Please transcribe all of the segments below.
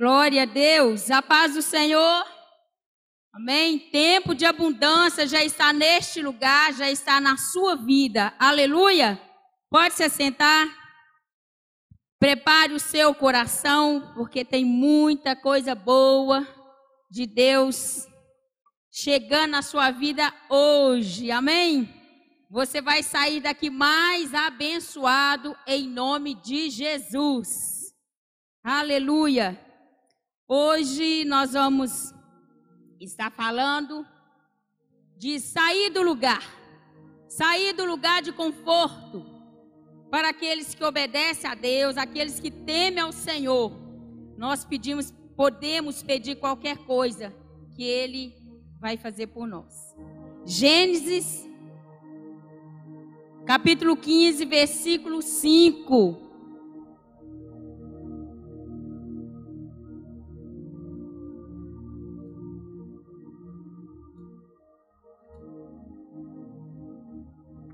Glória a Deus, a paz do Senhor. Amém. Tempo de abundância já está neste lugar, já está na sua vida. Aleluia. Pode se sentar. Prepare o seu coração, porque tem muita coisa boa de Deus chegando na sua vida hoje. Amém. Você vai sair daqui mais abençoado em nome de Jesus. Aleluia. Hoje nós vamos estar falando de sair do lugar. Sair do lugar de conforto. Para aqueles que obedecem a Deus, aqueles que temem ao Senhor. Nós pedimos, podemos pedir qualquer coisa que ele vai fazer por nós. Gênesis capítulo 15, versículo 5.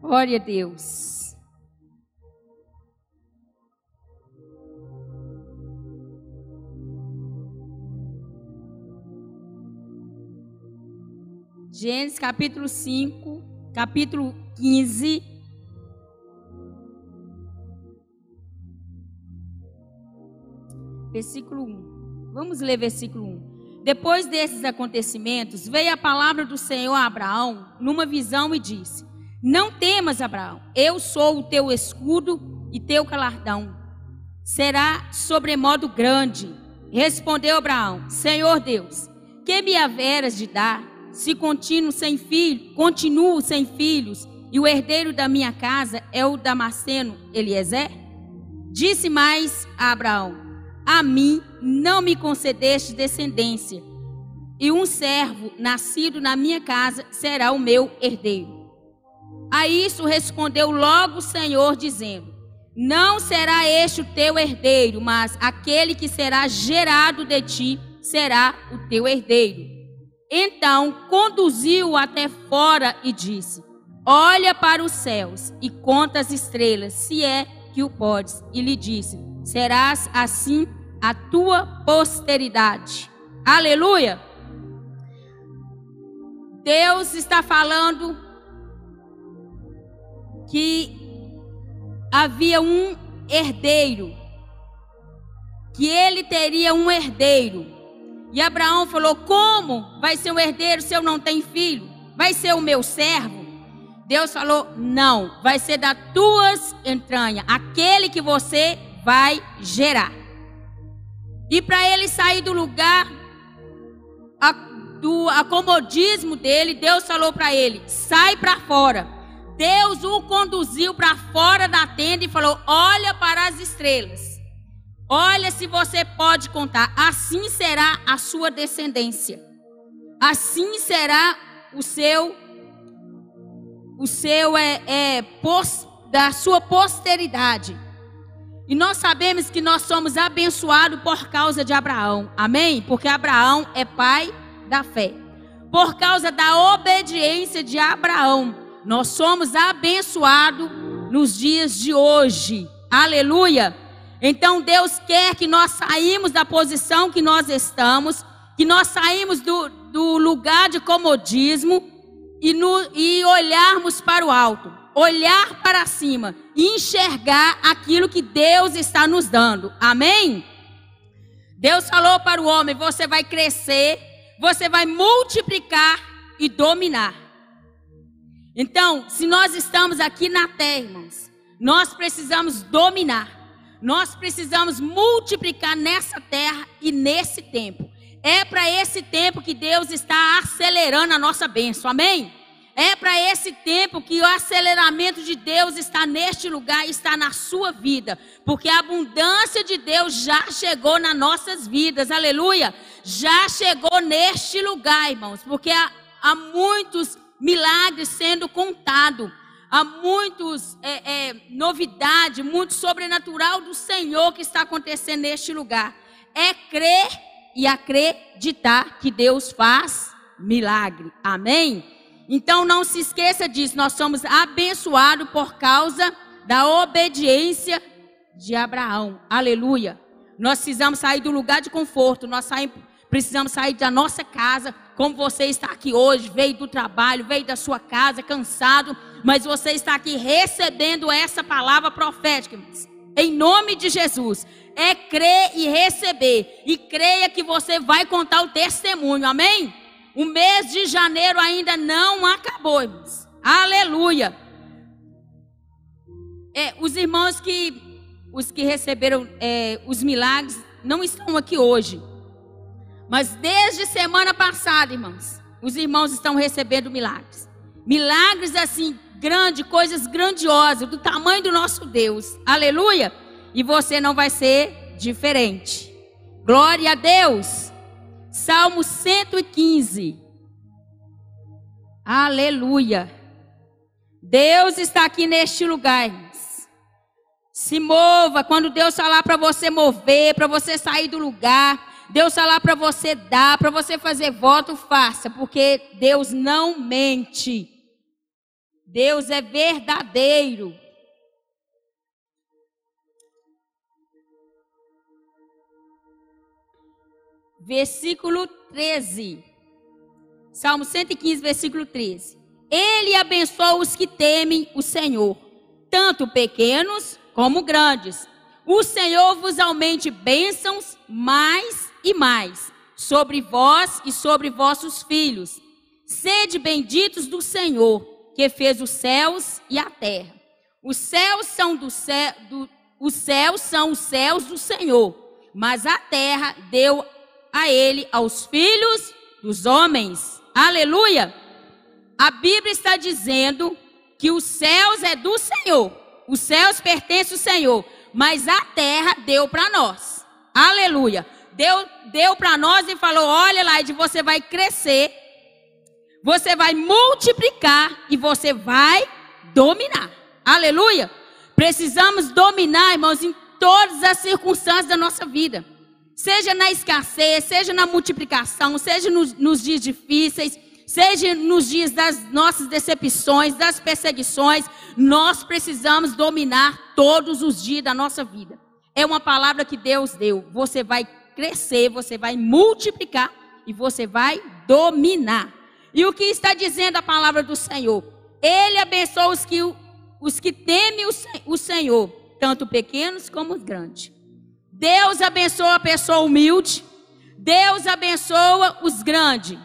Glória a Deus. Gênesis capítulo 5, capítulo 15, versículo 1. Vamos ler versículo 1. Depois desses acontecimentos, veio a palavra do Senhor a Abraão numa visão e disse: Não temas, Abraão, eu sou o teu escudo e teu galardão. Será sobremodo grande. Respondeu Abraão: Senhor Deus, que me haveras de dar, se continuo sem filho, continuo sem filhos, e o herdeiro da minha casa é o Damasceno Eliezer? Disse mais a Abraão: a mim não me concedeste descendência, e um servo nascido na minha casa será o meu herdeiro. A isso respondeu logo o Senhor, dizendo: Não será este o teu herdeiro, mas aquele que será gerado de ti será o teu herdeiro. Então conduziu-o até fora e disse: Olha para os céus e conta as estrelas, se é que o podes. E lhe disse: Serás assim a tua posteridade. Aleluia! Deus está falando que havia um herdeiro, que ele teria um herdeiro. E Abraão falou: Como vai ser um herdeiro se eu não tenho filho? Vai ser o meu servo? Deus falou: Não, vai ser das tuas entranhas, aquele que você vai gerar. E para ele sair do lugar do acomodismo dele, Deus falou para ele: sai para fora. Deus o conduziu para fora da tenda e falou: olha para as estrelas. Olha se você pode contar. Assim será a sua descendência. Assim será o seu, o seu é, é da sua posteridade. E nós sabemos que nós somos abençoados por causa de Abraão. Amém? Porque Abraão é pai da fé. Por causa da obediência de Abraão, nós somos abençoados nos dias de hoje. Aleluia! Então Deus quer que nós saímos da posição que nós estamos, que nós saímos do, do lugar de comodismo e, no, e olharmos para o alto olhar para cima e enxergar aquilo que Deus está nos dando. Amém? Deus falou para o homem: você vai crescer, você vai multiplicar e dominar. Então, se nós estamos aqui na terra, irmãos, nós precisamos dominar. Nós precisamos multiplicar nessa terra e nesse tempo. É para esse tempo que Deus está acelerando a nossa bênção. Amém? É para esse tempo que o aceleramento de Deus está neste lugar, está na sua vida, porque a abundância de Deus já chegou nas nossas vidas, aleluia. Já chegou neste lugar, irmãos, porque há, há muitos milagres sendo contados, há muitos é, é, novidade, muito sobrenatural do Senhor que está acontecendo neste lugar. É crer e acreditar que Deus faz milagre. Amém? Então não se esqueça disso, nós somos abençoados por causa da obediência de Abraão. Aleluia. Nós precisamos sair do lugar de conforto, nós saímos, precisamos sair da nossa casa, como você está aqui hoje, veio do trabalho, veio da sua casa, cansado, mas você está aqui recebendo essa palavra profética, em nome de Jesus. É crer e receber, e creia que você vai contar o testemunho, amém? O mês de janeiro ainda não acabou, irmãos. Aleluia. É, os irmãos que os que receberam é, os milagres não estão aqui hoje. Mas desde semana passada, irmãos, os irmãos estão recebendo milagres. Milagres assim, grande, coisas grandiosas, do tamanho do nosso Deus. Aleluia! E você não vai ser diferente. Glória a Deus. Salmo 115. Aleluia. Deus está aqui neste lugar. Se mova. Quando Deus falar para você mover, para você sair do lugar, Deus falar para você dar, para você fazer voto, faça, porque Deus não mente. Deus é verdadeiro. Versículo 13. Salmo 115, versículo 13. Ele abençoa os que temem o Senhor, tanto pequenos como grandes. O Senhor vos aumente bênçãos mais e mais sobre vós e sobre vossos filhos. Sede benditos do Senhor, que fez os céus e a terra. Os céus são do do, os céus são os céus do Senhor, mas a terra deu a ele aos filhos dos homens. Aleluia! A Bíblia está dizendo que os céus é do Senhor os céus pertencem ao Senhor, mas a terra deu para nós. Aleluia. Deu, deu para nós e falou: olha lá, você vai crescer, você vai multiplicar e você vai dominar. Aleluia. Precisamos dominar, irmãos, em todas as circunstâncias da nossa vida. Seja na escassez, seja na multiplicação, seja nos, nos dias difíceis, seja nos dias das nossas decepções, das perseguições, nós precisamos dominar todos os dias da nossa vida. É uma palavra que Deus deu. Você vai crescer, você vai multiplicar e você vai dominar. E o que está dizendo a palavra do Senhor? Ele abençoa os que, os que temem o Senhor, tanto pequenos como grandes. Deus abençoa a pessoa humilde. Deus abençoa os grandes.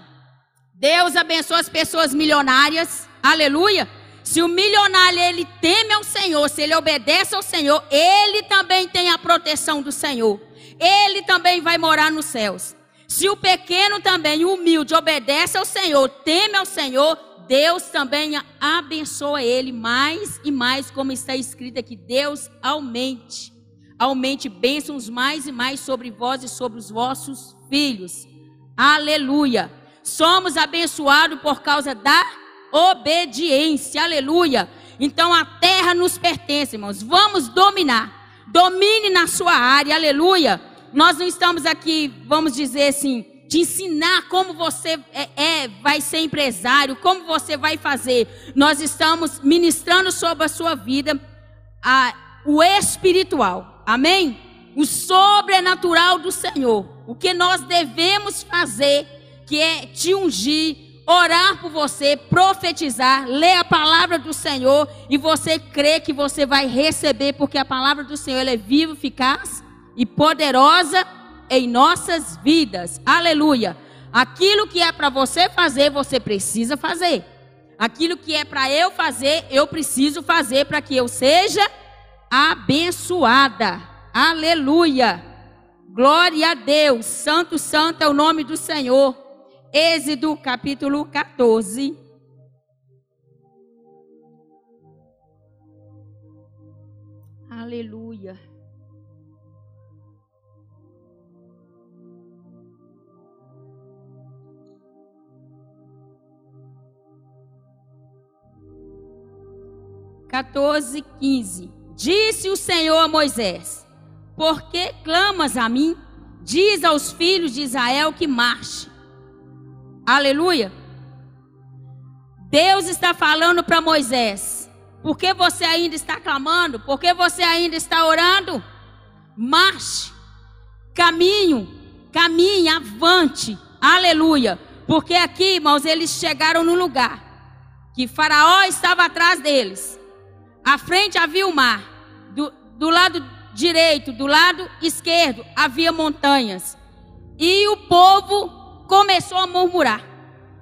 Deus abençoa as pessoas milionárias. Aleluia. Se o milionário ele teme ao Senhor, se ele obedece ao Senhor, ele também tem a proteção do Senhor. Ele também vai morar nos céus. Se o pequeno também, humilde, obedece ao Senhor, teme ao Senhor, Deus também abençoa ele mais e mais, como está escrito aqui. Deus aumente, aumente bênçãos mais e mais sobre vós e sobre os vossos filhos. Aleluia. Somos abençoados por causa da obediência. Aleluia. Então a terra nos pertence, irmãos. Vamos dominar. Domine na sua área. Aleluia. Nós não estamos aqui, vamos dizer assim, te ensinar como você é, é, vai ser empresário, como você vai fazer. Nós estamos ministrando sobre a sua vida a, o espiritual. Amém? O sobrenatural do Senhor. O que nós devemos fazer que é te ungir, orar por você, profetizar, ler a palavra do Senhor e você crê que você vai receber, porque a palavra do Senhor é viva, eficaz e poderosa em nossas vidas. Aleluia. Aquilo que é para você fazer, você precisa fazer. Aquilo que é para eu fazer, eu preciso fazer para que eu seja abençoada. Aleluia. Glória a Deus. Santo, santo é o nome do Senhor. Êxodo capítulo 14. Aleluia. Quatorze, quinze. Disse o Senhor a Moisés: Por que clamas a mim? Diz aos filhos de Israel que marche. Aleluia. Deus está falando para Moisés: por que você ainda está clamando? Por que você ainda está orando? Marche. caminho, caminhe, avante, aleluia. Porque aqui, irmãos, eles chegaram no lugar que Faraó estava atrás deles. À frente havia o mar, do, do lado direito, do lado esquerdo havia montanhas. E o povo começou a murmurar.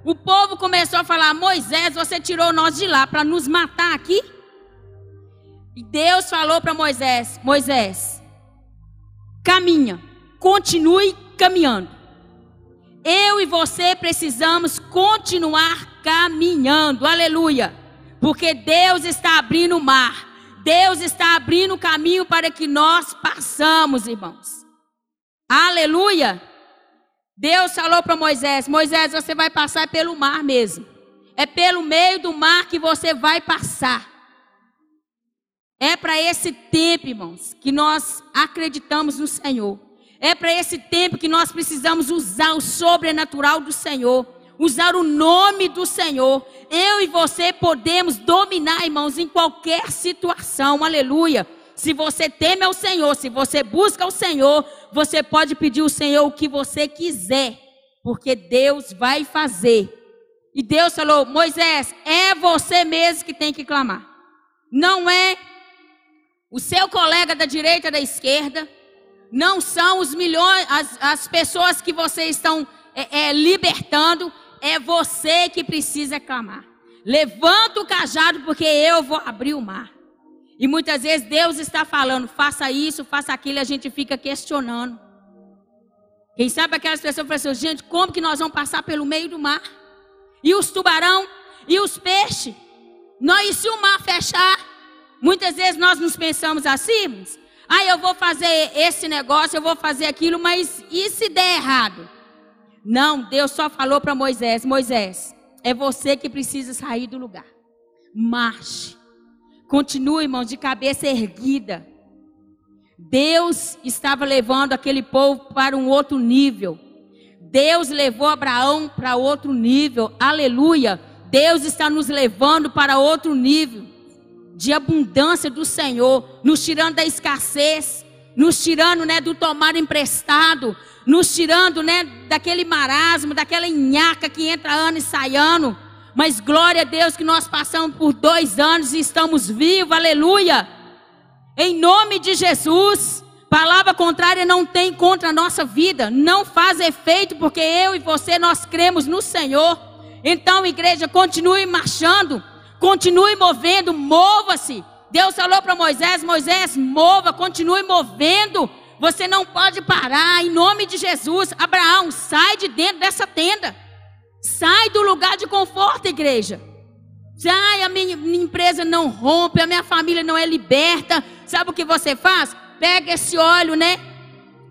O povo começou a falar: Moisés, você tirou nós de lá para nos matar aqui? E Deus falou para Moisés: Moisés, caminha, continue caminhando. Eu e você precisamos continuar caminhando, aleluia, porque Deus está abrindo o mar, Deus está abrindo o caminho para que nós passamos, irmãos, aleluia. Deus falou para Moisés: Moisés, você vai passar pelo mar mesmo, é pelo meio do mar que você vai passar. É para esse tempo, irmãos, que nós acreditamos no Senhor. É para esse tempo que nós precisamos usar o sobrenatural do Senhor, usar o nome do Senhor. Eu e você podemos dominar, irmãos, em qualquer situação. Aleluia. Se você teme ao Senhor, se você busca o Senhor, você pode pedir ao Senhor o que você quiser, porque Deus vai fazer. E Deus falou: Moisés, é você mesmo que tem que clamar. Não é o seu colega da direita, da esquerda, não são os milhões, as, as pessoas que vocês estão é, é, libertando, é você que precisa clamar. Levanta o cajado, porque eu vou abrir o mar. E muitas vezes Deus está falando, faça isso, faça aquilo, e a gente fica questionando. Quem sabe aquelas pessoas falam assim, gente, como que nós vamos passar pelo meio do mar? E os tubarão? E os peixes? Nós, e se o mar fechar? Muitas vezes nós nos pensamos assim, ah, eu vou fazer esse negócio, eu vou fazer aquilo, mas e se der errado? Não, Deus só falou para Moisés: Moisés, é você que precisa sair do lugar. Marche. Continue, irmãos, de cabeça erguida. Deus estava levando aquele povo para um outro nível. Deus levou Abraão para outro nível. Aleluia. Deus está nos levando para outro nível de abundância do Senhor, nos tirando da escassez, nos tirando, né, do tomar emprestado, nos tirando, né, daquele marasmo, daquela nhaca que entra ano e sai ano. Mas glória a Deus que nós passamos por dois anos e estamos vivos, aleluia. Em nome de Jesus. Palavra contrária não tem contra a nossa vida, não faz efeito, porque eu e você nós cremos no Senhor. Então, igreja, continue marchando, Continue movendo, mova-se. Deus falou para Moisés: Moisés, mova, continue movendo. Você não pode parar, em nome de Jesus. Abraão, sai de dentro dessa tenda. Sai do lugar de conforto, igreja. Sai, a minha, minha empresa não rompe, a minha família não é liberta. Sabe o que você faz? Pega esse óleo, né?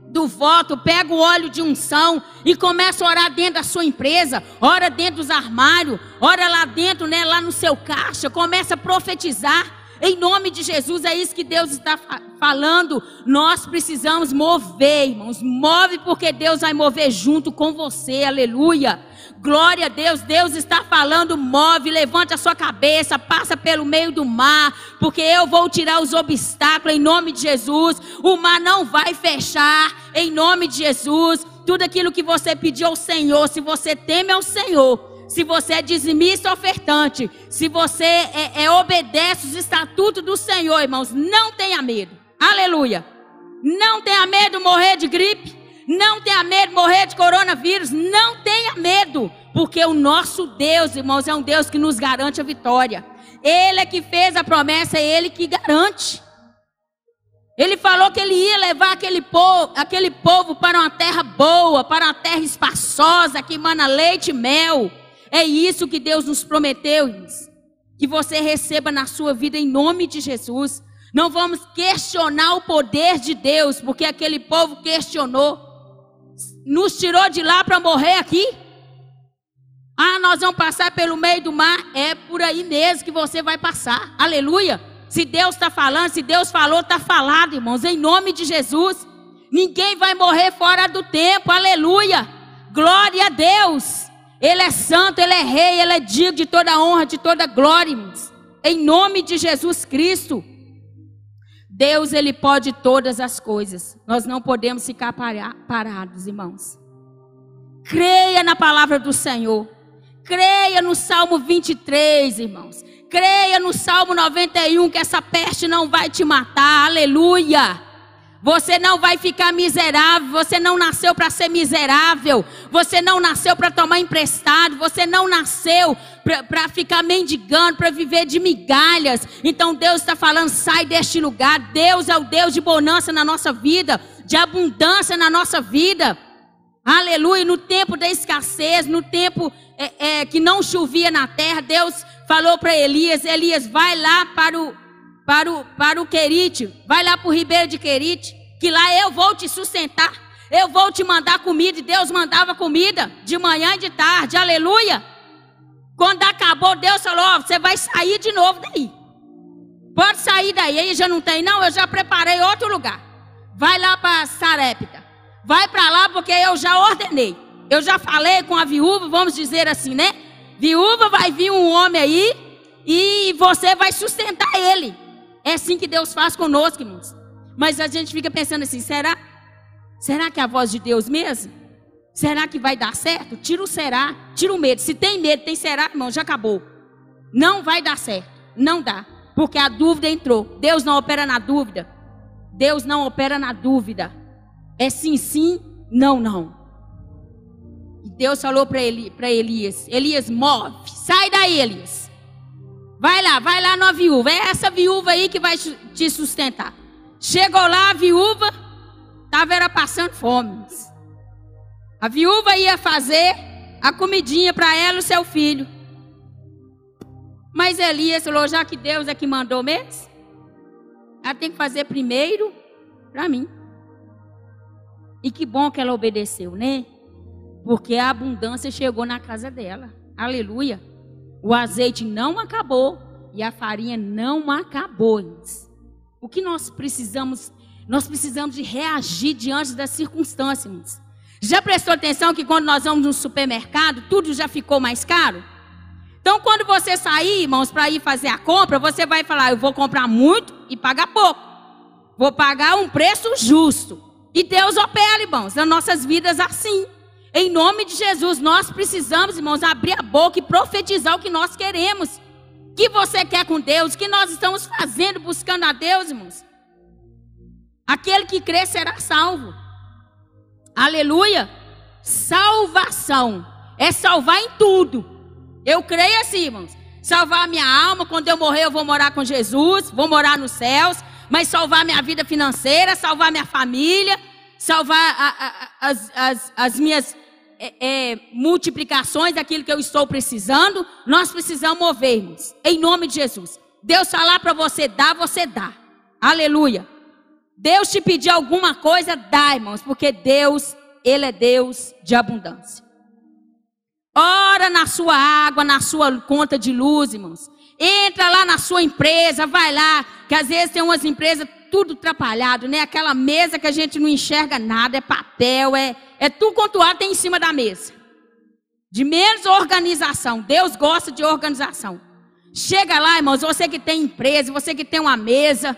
do voto, pega o óleo de unção e começa a orar dentro da sua empresa, ora dentro dos armários, ora lá dentro, né, lá no seu caixa, começa a profetizar. Em nome de Jesus, é isso que Deus está falando. Nós precisamos mover, irmãos. Move porque Deus vai mover junto com você. Aleluia. Glória a Deus, Deus está falando, move, levante a sua cabeça, passa pelo meio do mar, porque eu vou tirar os obstáculos em nome de Jesus. O mar não vai fechar em nome de Jesus. Tudo aquilo que você pediu ao Senhor, se você teme ao Senhor, se você é dizimista ofertante, se você é, é, obedece os estatutos do Senhor, irmãos, não tenha medo. Aleluia. Não tenha medo de morrer de gripe. Não tenha medo de morrer de coronavírus. Não tenha medo. Porque o nosso Deus, irmãos, é um Deus que nos garante a vitória. Ele é que fez a promessa, é Ele que garante. Ele falou que ele ia levar aquele povo, aquele povo para uma terra boa, para uma terra espaçosa, que emana leite e mel. É isso que Deus nos prometeu, irmãos. Que você receba na sua vida em nome de Jesus. Não vamos questionar o poder de Deus, porque aquele povo questionou nos tirou de lá para morrer aqui? Ah, nós vamos passar pelo meio do mar. É por aí mesmo que você vai passar. Aleluia. Se Deus está falando, se Deus falou, está falado, irmãos. Em nome de Jesus. Ninguém vai morrer fora do tempo. Aleluia. Glória a Deus. Ele é santo, ele é rei, ele é digno de toda honra, de toda glória. Em nome de Jesus Cristo. Deus, Ele pode todas as coisas. Nós não podemos ficar parados, irmãos. Creia na palavra do Senhor. Creia no Salmo 23, irmãos. Creia no Salmo 91 que essa peste não vai te matar. Aleluia. Você não vai ficar miserável. Você não nasceu para ser miserável. Você não nasceu para tomar emprestado. Você não nasceu para ficar mendigando, para viver de migalhas. Então Deus está falando: sai deste lugar. Deus é o Deus de bonança na nossa vida, de abundância na nossa vida. Aleluia. No tempo da escassez, no tempo é, é, que não chovia na terra, Deus falou para Elias: Elias, vai lá para o para o, para o Querite, vai lá para o Ribeiro de Querite, que lá eu vou te sustentar, eu vou te mandar comida, e Deus mandava comida de manhã e de tarde, aleluia. Quando acabou, Deus falou: oh, você vai sair de novo daí. Pode sair daí, aí já não tem, não, eu já preparei outro lugar. Vai lá para Sarepta, vai para lá porque eu já ordenei. Eu já falei com a viúva, vamos dizer assim, né? Viúva, vai vir um homem aí e você vai sustentar ele. É assim que Deus faz conosco, irmãos. Mas a gente fica pensando assim: será? Será que é a voz de Deus mesmo? Será que vai dar certo? Tira o será, tira o medo. Se tem medo, tem será, irmão, já acabou. Não vai dar certo. Não dá. Porque a dúvida entrou. Deus não opera na dúvida. Deus não opera na dúvida. É sim, sim, não, não. E Deus falou para Eli, Elias: Elias, move, sai daí, Elias. Vai lá, vai lá na viúva. É essa viúva aí que vai te sustentar. Chegou lá a viúva, estava era passando fome. A viúva ia fazer a comidinha para ela e o seu filho. Mas Elias falou: já que Deus é que mandou mesmo, ela tem que fazer primeiro para mim. E que bom que ela obedeceu, né? Porque a abundância chegou na casa dela. Aleluia. O azeite não acabou e a farinha não acabou. O que nós precisamos? Nós precisamos de reagir diante das circunstâncias. Já prestou atenção que quando nós vamos no supermercado, tudo já ficou mais caro? Então, quando você sair, irmãos, para ir fazer a compra, você vai falar: eu vou comprar muito e pagar pouco. Vou pagar um preço justo. E Deus opera, irmãos, nas nossas vidas assim. Em nome de Jesus, nós precisamos, irmãos, abrir a boca e profetizar o que nós queremos. O que você quer com Deus? O que nós estamos fazendo, buscando a Deus, irmãos? Aquele que crê será salvo. Aleluia. Salvação é salvar em tudo. Eu creio assim, irmãos. Salvar a minha alma, quando eu morrer, eu vou morar com Jesus, vou morar nos céus. Mas salvar minha vida financeira, salvar minha família, salvar a, a, as, as, as, minhas é, é, multiplicações daquilo que eu estou precisando, nós precisamos movermos, em nome de Jesus. Deus falar para você dar, você dá. Aleluia. Deus te pedir alguma coisa, dá, irmãos, porque Deus, Ele é Deus de abundância. Ora na sua água, na sua conta de luz, irmãos. Entra lá na sua empresa, vai lá, que às vezes tem umas empresas tudo atrapalhado, né? Aquela mesa que a gente não enxerga nada, é papel, é, é tudo quanto há tem em cima da mesa. De menos organização. Deus gosta de organização. Chega lá, irmãos, você que tem empresa, você que tem uma mesa,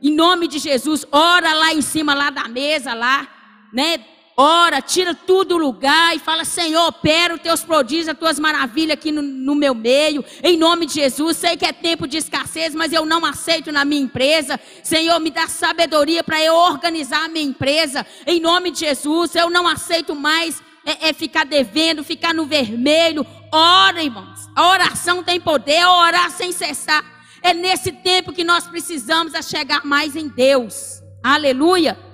em nome de Jesus, ora lá em cima lá da mesa lá, né? Ora, tira tudo do lugar e fala: Senhor, opera os teus prodígios, as tuas maravilhas aqui no, no, meu meio, em nome de Jesus. Sei que é tempo de escassez, mas eu não aceito na minha empresa. Senhor, me dá sabedoria para eu organizar a minha empresa, em nome de Jesus. Eu não aceito mais é, é ficar devendo, ficar no vermelho. Ora, irmãos, a oração tem poder, orar sem cessar. É nesse tempo que nós precisamos a chegar mais em Deus. Aleluia.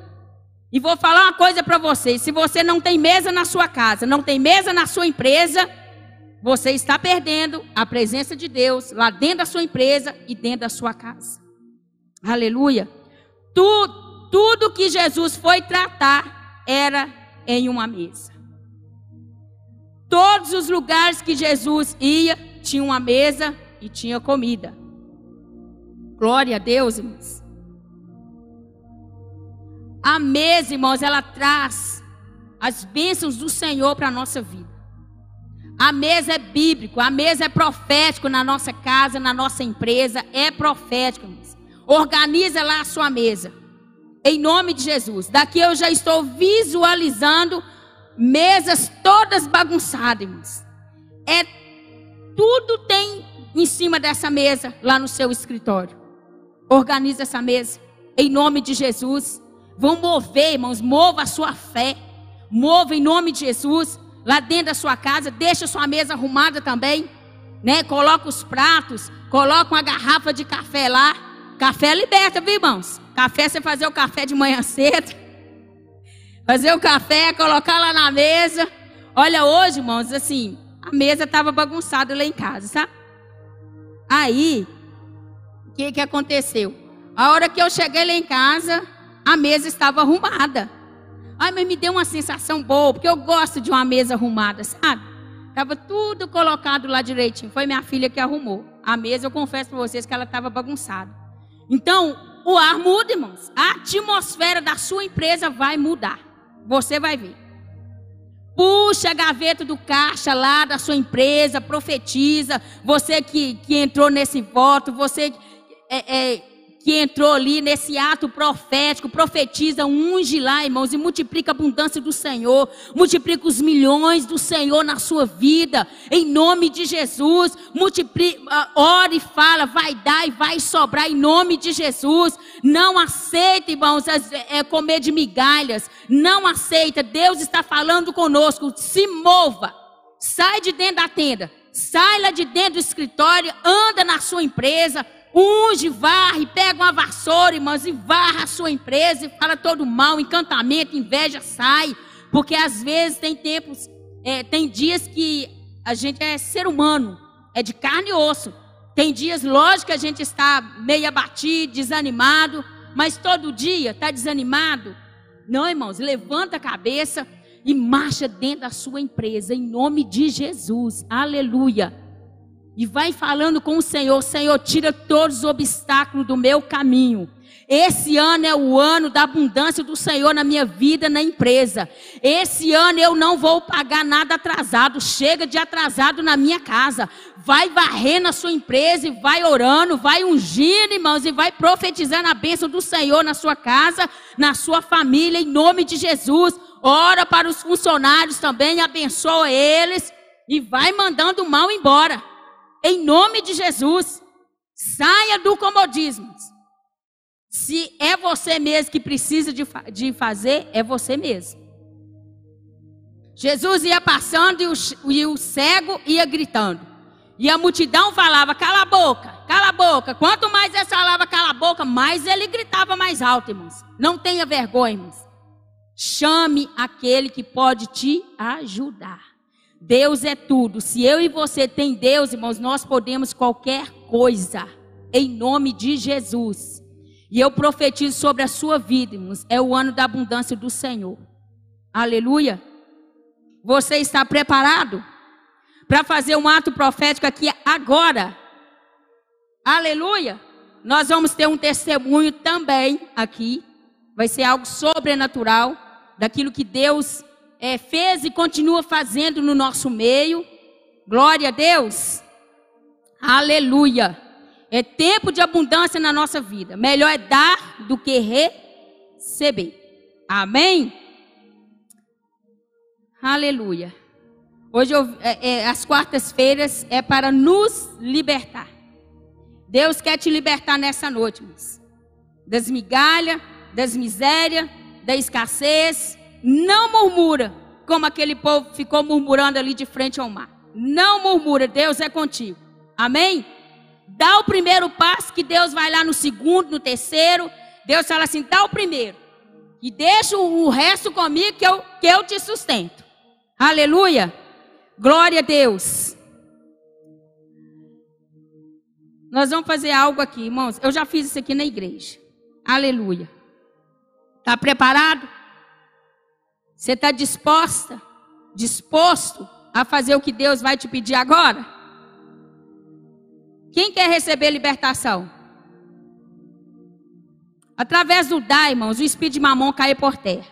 E vou falar uma coisa para vocês: se você não tem mesa na sua casa, não tem mesa na sua empresa, você está perdendo a presença de Deus lá dentro da sua empresa e dentro da sua casa. Aleluia. Tudo, tudo que Jesus foi tratar era em uma mesa. Todos os lugares que Jesus ia, tinha uma mesa e tinha comida. Glória a Deus, irmãos. A mesa, irmãos, ela traz as bênçãos do Senhor para a nossa vida. A mesa é bíblico, a mesa é profético na nossa casa, na nossa empresa, é profético, irmãos. Organiza lá a sua mesa. Em nome de Jesus. Daqui eu já estou visualizando mesas todas bagunçadas, irmãos. É tudo tem em cima dessa mesa lá no seu escritório. Organiza essa mesa. Em nome de Jesus. Vão mover, irmãos, mova a sua fé. Mova em nome de Jesus. Lá dentro da sua casa, deixa a sua mesa arrumada também. Né? Coloca os pratos, coloca uma garrafa de café lá. Café liberta, viu, irmãos? Café, você fazer o café de manhã cedo. Fazer o café, colocar lá na mesa. Olha, hoje, irmãos, assim, a mesa estava bagunçada lá em casa, sabe? Aí, o que, que aconteceu? A hora que eu cheguei lá em casa, a mesa estava arrumada. Ai, mas me deu uma sensação boa, porque eu gosto de uma mesa arrumada, sabe? Estava tudo colocado lá direitinho. Foi minha filha que arrumou. A mesa, eu confesso para vocês que ela estava bagunçada. Então, o ar muda, irmãos. A atmosfera da sua empresa vai mudar. Você vai ver. Puxa a gaveta do caixa lá da sua empresa, profetiza. Você que, que entrou nesse voto, você é, é, que entrou ali nesse ato profético, profetiza, unge lá, irmãos, e multiplica a abundância do Senhor, multiplica os milhões do Senhor na sua vida, em nome de Jesus, multiplica, ah, ora e fala, vai dar e vai sobrar em nome de Jesus, não aceita, irmãos, é, comer de migalhas, não aceita, Deus está falando conosco, se mova, sai de dentro da tenda, sai lá de dentro do escritório, anda na sua empresa, unge, varre, pega uma vassoura, irmãos, e varra a sua empresa e fala todo mal, encantamento, inveja, sai. Porque às vezes tem tempos, é, tem dias que a gente é ser humano, é de carne e osso. Tem dias, lógico, que a gente está meio abatido, desanimado, mas todo dia está desanimado. Não, irmãos, levanta a cabeça e marcha dentro da sua empresa, em nome de Jesus. Aleluia e vai falando com o Senhor: Senhor, tira todos os obstáculos do meu caminho. Esse ano é o ano da abundância do Senhor na minha vida, na empresa. Esse ano eu não vou pagar nada atrasado. Chega de atrasado na minha casa. Vai varrer na sua empresa e vai orando, vai ungindo, irmãos, e vai profetizando a bênção do Senhor na sua casa, na sua família, em nome de Jesus. Ora para os funcionários também, abençoa eles e vai mandando o mal embora. Em nome de Jesus, saia do comodismo. Se é você mesmo que precisa de, de fazer, é você mesmo. Jesus ia passando e o, e o cego ia gritando. E a multidão falava: cala a boca, cala a boca. Quanto mais essa falava cala a boca, mais ele gritava mais alto, irmãos. Não tenha vergonha, irmãos. Chame aquele que pode te ajudar. Deus é tudo. Se eu e você tem Deus, irmãos, nós podemos qualquer coisa. Em nome de Jesus. E eu profetizo sobre a sua vida, irmãos. É o ano da abundância do Senhor. Aleluia. Você está preparado para fazer um ato profético aqui agora? Aleluia. Nós vamos ter um testemunho também aqui. Vai ser algo sobrenatural daquilo que Deus é, fez e continua fazendo no nosso meio. Glória a Deus. Aleluia. É tempo de abundância na nossa vida. Melhor é dar do que receber. Amém? Aleluia. Hoje, eu, é, é, as quartas-feiras é para nos libertar. Deus quer te libertar nessa noite. Das migalhas, das misérias, da escassez, não murmura, como aquele povo ficou murmurando ali de frente ao mar. Não murmura, Deus é contigo. Amém? Dá o primeiro passo, que Deus vai lá no segundo, no terceiro. Deus fala assim: dá o primeiro. E deixa o resto comigo, que eu, que eu te sustento. Aleluia. Glória a Deus. Nós vamos fazer algo aqui, irmãos. Eu já fiz isso aqui na igreja. Aleluia. Está preparado? Você está disposta, disposto a fazer o que Deus vai te pedir agora? Quem quer receber libertação? Através do irmãos, o espírito de mamon cai por terra.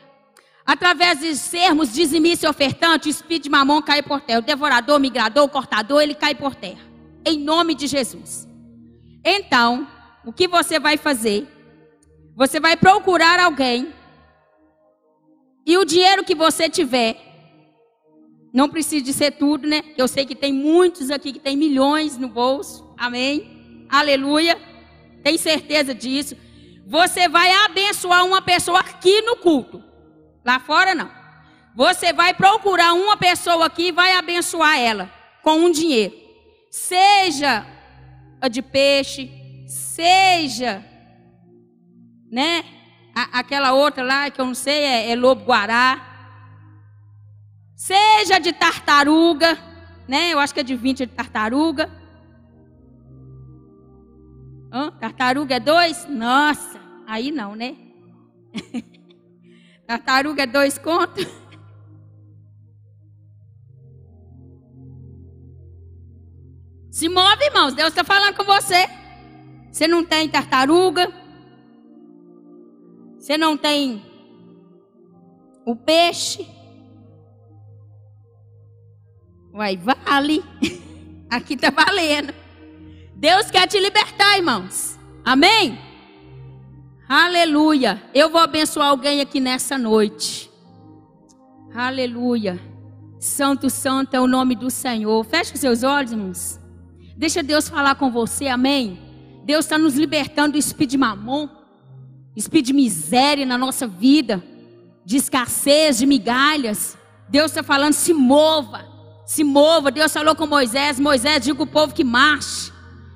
Através de sermos dizimista e ofertante, o espírito de mamon cai por terra. O devorador, o migrador, o cortador, ele cai por terra. Em nome de Jesus. Então, o que você vai fazer? Você vai procurar alguém. E o dinheiro que você tiver, não precisa de ser tudo, né? Eu sei que tem muitos aqui que tem milhões no bolso. Amém. Aleluia. Tem certeza disso. Você vai abençoar uma pessoa aqui no culto. Lá fora não. Você vai procurar uma pessoa aqui e vai abençoar ela com um dinheiro. Seja a de peixe, seja, né? A, aquela outra lá que eu não sei, é, é lobo guará. Seja de tartaruga, né? Eu acho que é de 20 de tartaruga. Hã? Tartaruga é dois? Nossa, aí não, né? Tartaruga é dois contos. Se move, irmãos. Deus está falando com você. Você não tem tartaruga. Você não tem o peixe. Uai, vale. Aqui está valendo. Deus quer te libertar, irmãos. Amém? Aleluia. Eu vou abençoar alguém aqui nessa noite. Aleluia. Santo, santo é o nome do Senhor. Feche os seus olhos, irmãos. Deixa Deus falar com você, amém? Deus está nos libertando do espírito de mamon, espírito de miséria na nossa vida, de escassez, de migalhas. Deus está falando, se mova, se mova. Deus falou com Moisés: Moisés, diga o povo que marche,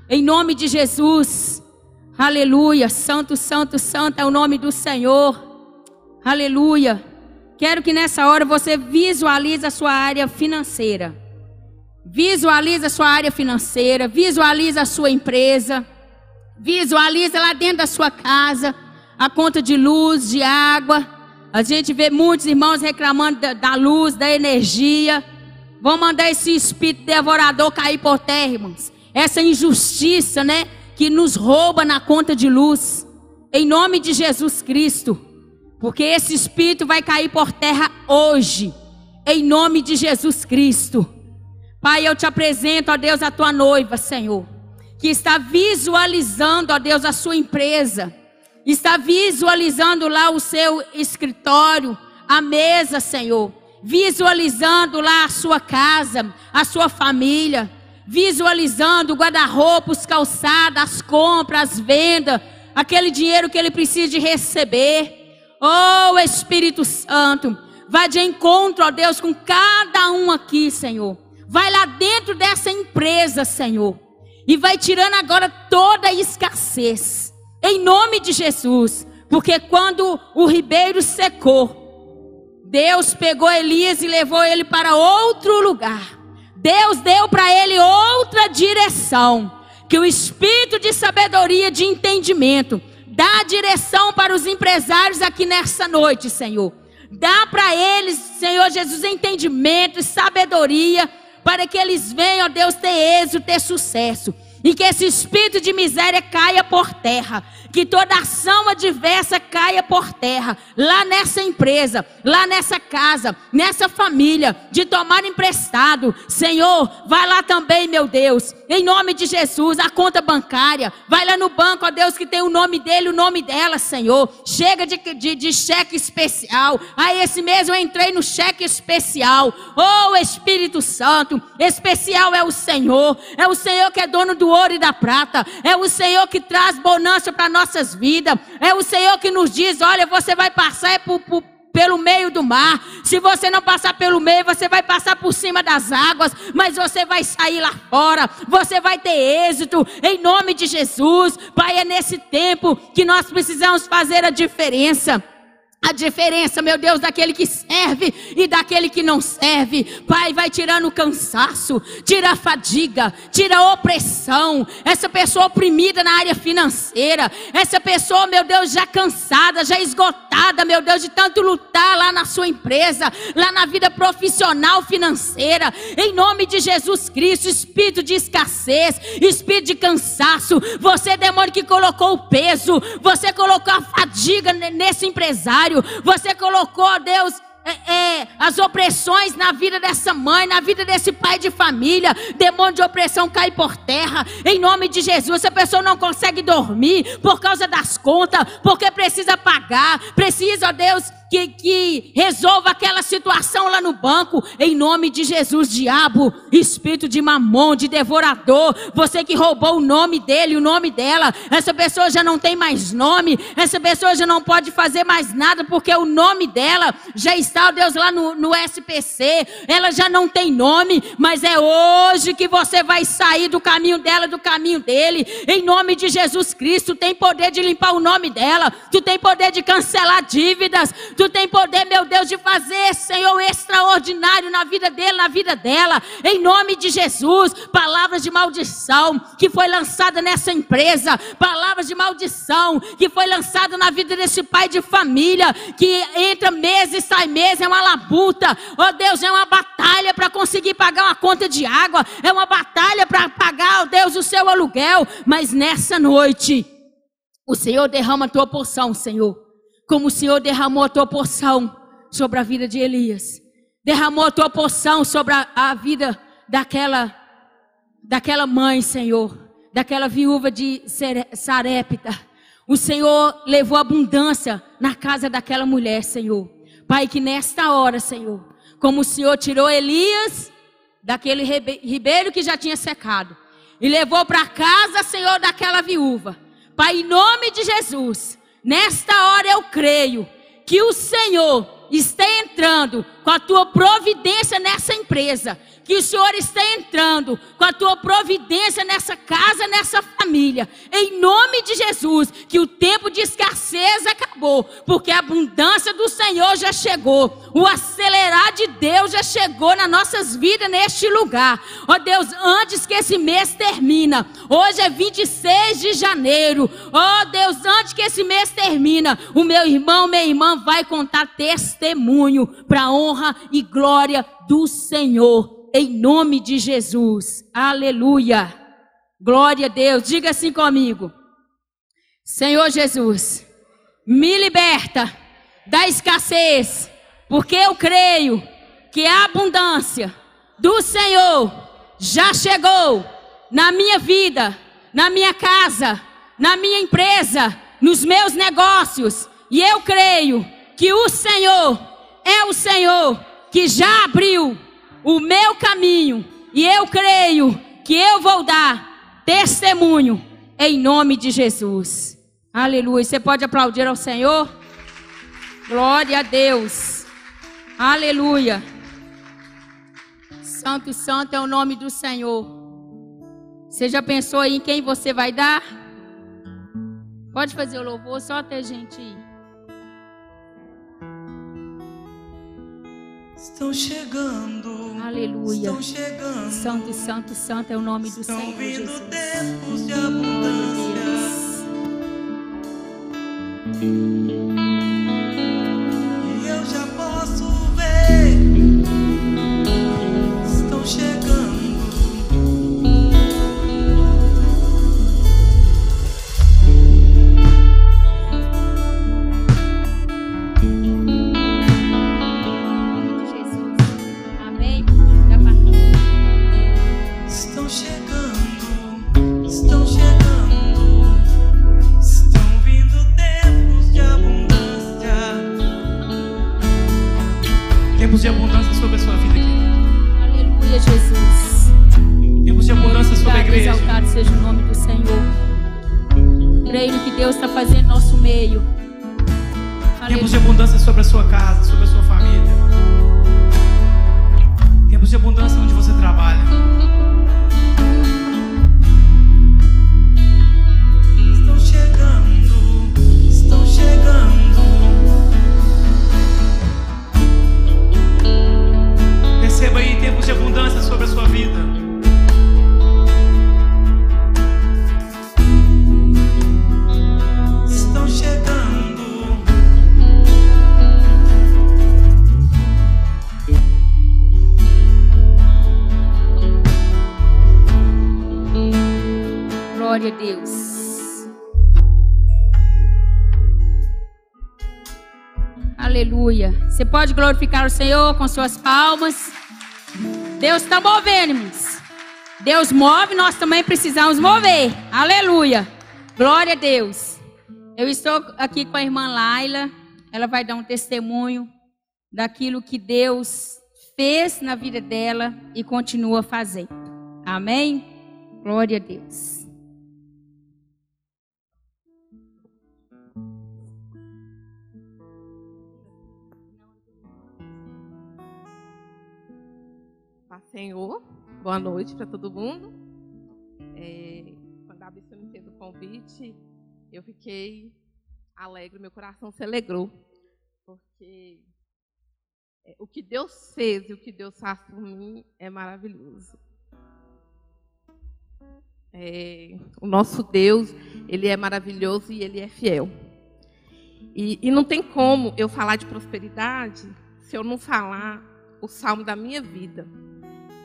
em nome de Jesus. Aleluia, santo, santo, santo é o nome do Senhor. Aleluia. Quero que nessa hora você visualize a sua área financeira. Visualize a sua área financeira, visualize a sua empresa, visualize lá dentro da sua casa a conta de luz, de água. A gente vê muitos irmãos reclamando da, luz, da energia. Vamos mandar esse espírito devorador cair por terra, irmãos. Essa injustiça, né? que nos rouba na conta de luz, em nome de Jesus Cristo, porque esse espírito vai cair por terra hoje, em nome de Jesus Cristo. Pai, eu te apresento, ó Deus, a tua noiva, Senhor, que está visualizando, ó Deus, a sua empresa, está visualizando lá o seu escritório, a mesa, Senhor, visualizando lá a sua casa, a sua família. Visualizando guarda-roupa, os calçados, as compras, as vendas, aquele dinheiro que ele precisa de receber. Oh Espírito Santo, vai de encontro, ó Deus, com cada um aqui, Senhor. Vai lá dentro dessa empresa, Senhor, e vai tirando agora toda a escassez, em nome de Jesus, porque quando o ribeiro secou, Deus pegou Elias e levou ele para outro lugar. Deus deu para ele outra direção. Que o espírito de sabedoria, de entendimento, dá direção para os empresários aqui nessa noite, Senhor. Dá para eles, Senhor Jesus, entendimento e sabedoria, para que eles venham, ó Deus, ter êxito, ter sucesso. E que esse espírito de miséria caia por terra que toda ação adversa caia por terra, lá nessa empresa, lá nessa casa, nessa família, de tomar emprestado. Senhor, vai lá também, meu Deus, em nome de Jesus, a conta bancária, vai lá no banco, ó Deus, que tem o nome dele, o nome dela, Senhor. Chega de, de, de cheque especial. Aí esse mês eu entrei no cheque especial. Oh Espírito Santo, especial é o Senhor, é o Senhor que é dono do ouro e da prata, é o Senhor que traz bonança para nós nossas vidas. É o Senhor que nos diz: olha, você vai passar por, por, pelo meio do mar. Se você não passar pelo meio, você vai passar por cima das águas, mas você vai sair lá fora. Você vai ter êxito em nome de Jesus. Pai, é nesse tempo que nós precisamos fazer a diferença a diferença, meu Deus, daquele que serve e daquele que não serve. Pai, vai tirando o cansaço, tira a fadiga, tira a opressão. Essa pessoa oprimida na área financeira, essa pessoa, meu Deus, já cansada, já esgotada, meu Deus, de tanto lutar lá na sua empresa, lá na vida profissional financeira. Em nome de Jesus Cristo, espírito de escassez, espírito de cansaço, você demônio que colocou o peso, você colocou a fadiga nesse empresário você colocou, Deus, é, é, as opressões na vida dessa mãe, na vida desse pai de família. Demônio de opressão cai por terra. Em nome de Jesus, a pessoa não consegue dormir por causa das contas, porque precisa pagar, precisa, Deus, que, que resolva aquela situação lá no banco, em nome de Jesus, diabo, espírito de mamon, de devorador, você que roubou o nome dele, o nome dela, essa pessoa já não tem mais nome, essa pessoa já não pode fazer mais nada, porque o nome dela já está, ó Deus, lá no, no SPC, ela já não tem nome, mas é hoje que você vai sair do caminho dela, do caminho dele, em nome de Jesus Cristo, tem poder de limpar o nome dela, tu tem poder de cancelar dívidas, Tu tem poder, meu Deus, de fazer, Senhor, extraordinário na vida dele, na vida dela. Em nome de Jesus, palavras de maldição que foi lançada nessa empresa, palavras de maldição que foi lançada na vida desse pai de família, que entra mês e sai mês, é uma labuta. Oh Deus, é uma batalha para conseguir pagar uma conta de água, é uma batalha para pagar, oh Deus, o seu aluguel. Mas nessa noite, o Senhor derrama a tua porção, Senhor como o Senhor derramou a tua porção sobre a vida de Elias, derramou a tua porção sobre a, a vida daquela, daquela mãe, Senhor, daquela viúva de Sarepta. O Senhor levou abundância na casa daquela mulher, Senhor. Pai, que nesta hora, Senhor, como o Senhor tirou Elias daquele ribeiro que já tinha secado e levou para casa, Senhor, daquela viúva. Pai, em nome de Jesus, Nesta hora eu creio que o Senhor está entrando com a tua providência nessa empresa que o Senhor está entrando com a tua providência nessa casa, nessa família. Em nome de Jesus, que o tempo de escassez acabou, porque a abundância do Senhor já chegou. O acelerar de Deus já chegou nas nossas vidas neste lugar. Ó oh Deus, antes que esse mês termina, hoje é 26 de janeiro. Ó oh Deus, antes que esse mês termina, o meu irmão, minha irmã vai contar testemunho para honra e glória do Senhor em nome de Jesus. Aleluia. Glória a Deus. Diga assim comigo. Senhor Jesus, me liberta da escassez, porque eu creio que a abundância do Senhor já chegou na minha vida, na minha casa, na minha empresa, nos meus negócios. E eu creio que o Senhor é o Senhor que já abriu o meu caminho e eu creio que eu vou dar testemunho em nome de Jesus. Aleluia. Você pode aplaudir ao Senhor? Glória a Deus. Aleluia. Santo, santo é o nome do Senhor. Você já pensou em quem você vai dar? Pode fazer o louvor só até gente ir. Estão chegando. Aleluia. Estão chegando. Santo, santo, santo é o nome do Estão Senhor vindo Jesus. tempos de abundância. E eu já posso ver. Estão chegando. Suas palmas. Deus está movendo, irmãos. Deus move, nós também precisamos mover. Aleluia. Glória a Deus. Eu estou aqui com a irmã Laila. Ela vai dar um testemunho daquilo que Deus fez na vida dela e continua fazendo. Amém? Glória a Deus. Senhor, boa noite para todo mundo. É, quando a Bíblia me fez o convite, eu fiquei alegre, meu coração se alegrou, porque é, o que Deus fez e o que Deus faz por mim é maravilhoso. É, o nosso Deus, ele é maravilhoso e ele é fiel. E, e não tem como eu falar de prosperidade se eu não falar o salmo da minha vida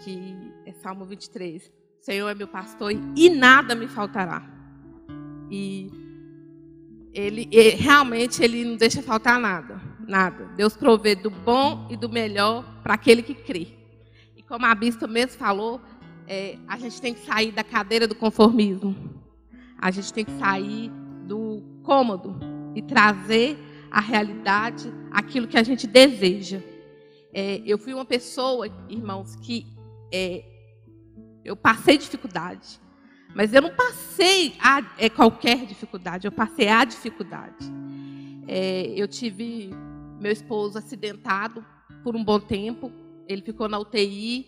que é Salmo 23. O Senhor é meu pastor e nada me faltará. E ele, ele realmente ele não deixa faltar nada, nada. Deus provê do bom e do melhor para aquele que crê. E como a bispa mesmo falou, é, a gente tem que sair da cadeira do conformismo. A gente tem que sair do cômodo e trazer a realidade aquilo que a gente deseja. É, eu fui uma pessoa, irmãos, que é, eu passei dificuldade. Mas eu não passei a é, qualquer dificuldade, eu passei a dificuldade. É, eu tive meu esposo acidentado por um bom tempo, ele ficou na UTI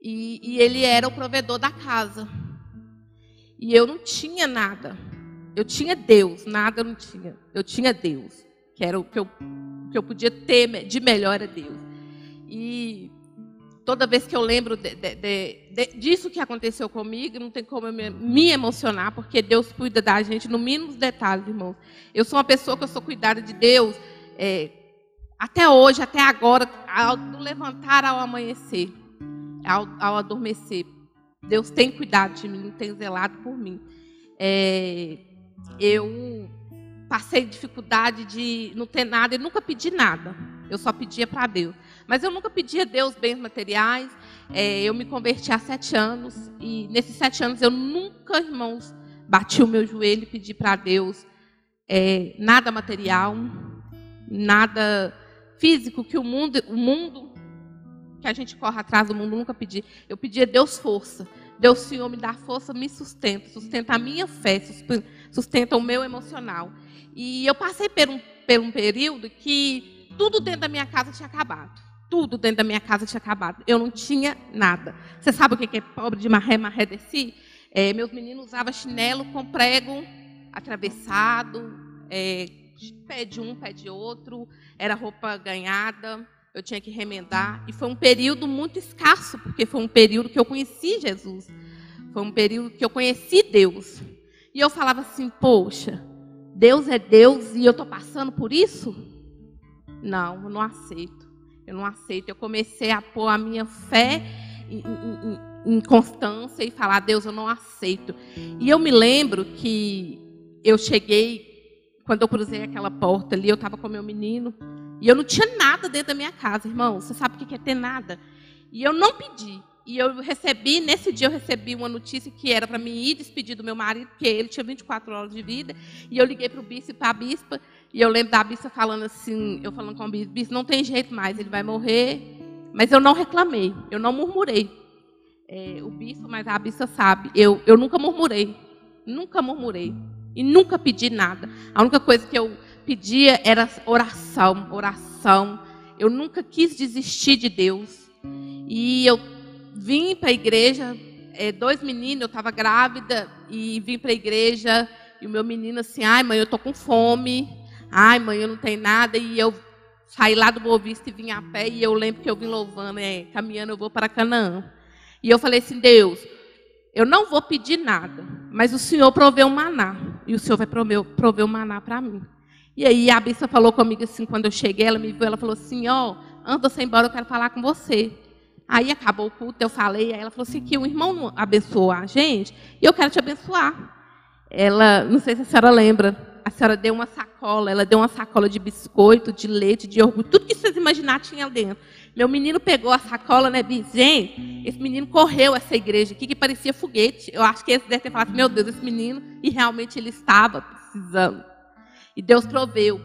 e, e ele era o provedor da casa. E eu não tinha nada. Eu tinha Deus, nada eu não tinha. Eu tinha Deus, que era o que eu, que eu podia ter de melhor a Deus. E toda vez que eu lembro de, de, de, disso que aconteceu comigo, não tem como eu me, me, emocionar, porque Deus cuida da gente no mínimo detalhes, irmãos. Eu sou uma pessoa que eu sou cuidada de Deus é, até hoje, até agora, ao do levantar ao amanhecer, ao, ao, adormecer. Deus tem cuidado de mim, tem zelado por mim. É, eu passei dificuldade de não ter nada e nunca pedi nada. Eu só pedia para Deus. Mas eu nunca pedi a Deus bens materiais. É, eu me converti há sete anos. E nesses sete anos eu nunca, irmãos, bati o meu joelho e pedi para Deus é, nada material, nada físico que o mundo, o mundo que a gente corre atrás do mundo nunca pedi. Eu pedi a Deus força. Deus, Senhor, me dá força, me sustenta, sustenta a minha fé, sustenta o meu emocional. E eu passei por um, por um período que tudo dentro da minha casa tinha acabado tudo dentro da minha casa tinha acabado. Eu não tinha nada. Você sabe o que é pobre de marré, marré? É, meus meninos usavam chinelo com prego atravessado, é, pé de um, pé de outro, era roupa ganhada, eu tinha que remendar. E foi um período muito escasso, porque foi um período que eu conheci Jesus. Foi um período que eu conheci Deus. E eu falava assim, poxa, Deus é Deus e eu estou passando por isso? Não, eu não aceito. Eu não aceito. Eu comecei a pôr a minha fé em, em, em constância e falar: Deus, eu não aceito. E eu me lembro que eu cheguei, quando eu cruzei aquela porta ali, eu estava com meu menino. E eu não tinha nada dentro da minha casa, irmão. Você sabe o que é ter nada? E eu não pedi. E eu recebi, nesse dia eu recebi uma notícia que era para mim ir despedir do meu marido, porque ele tinha 24 horas de vida. E eu liguei para o bispo e para a bispa. E eu lembro da bispa falando assim, eu falando com a bispo, não tem jeito mais, ele vai morrer. Mas eu não reclamei, eu não murmurei. É, o bispo, mas a bispa sabe, eu, eu nunca murmurei, nunca murmurei. E nunca pedi nada. A única coisa que eu pedia era oração, oração. Eu nunca quis desistir de Deus. E eu vim para a igreja, é, dois meninos, eu estava grávida, e vim para a igreja, e o meu menino assim, ai mãe, eu estou com fome. Ai, mãe, eu não tenho nada. E eu saí lá do Boa Vista e vim a pé. E eu lembro que eu vim louvando, é, caminhando, eu vou para Canaã. E eu falei assim, Deus, eu não vou pedir nada, mas o Senhor proveu um maná. E o Senhor vai prover, prover um maná para mim. E aí a Bissa falou comigo assim, quando eu cheguei, ela me viu, ela falou assim, ó, oh, antes você embora, eu quero falar com você. Aí acabou o culto, eu falei, aí ela falou assim, que o irmão abençoou a gente, e eu quero te abençoar. Ela, não sei se a senhora lembra, a senhora deu uma sacola, ela deu uma sacola de biscoito, de leite, de orgulho, tudo que vocês imaginar tinha dentro. Meu menino pegou a sacola, né, Bis? Gente, esse menino correu essa igreja aqui que parecia foguete. Eu acho que esse deve ter falado, meu Deus, esse menino, e realmente ele estava precisando. E Deus proveu.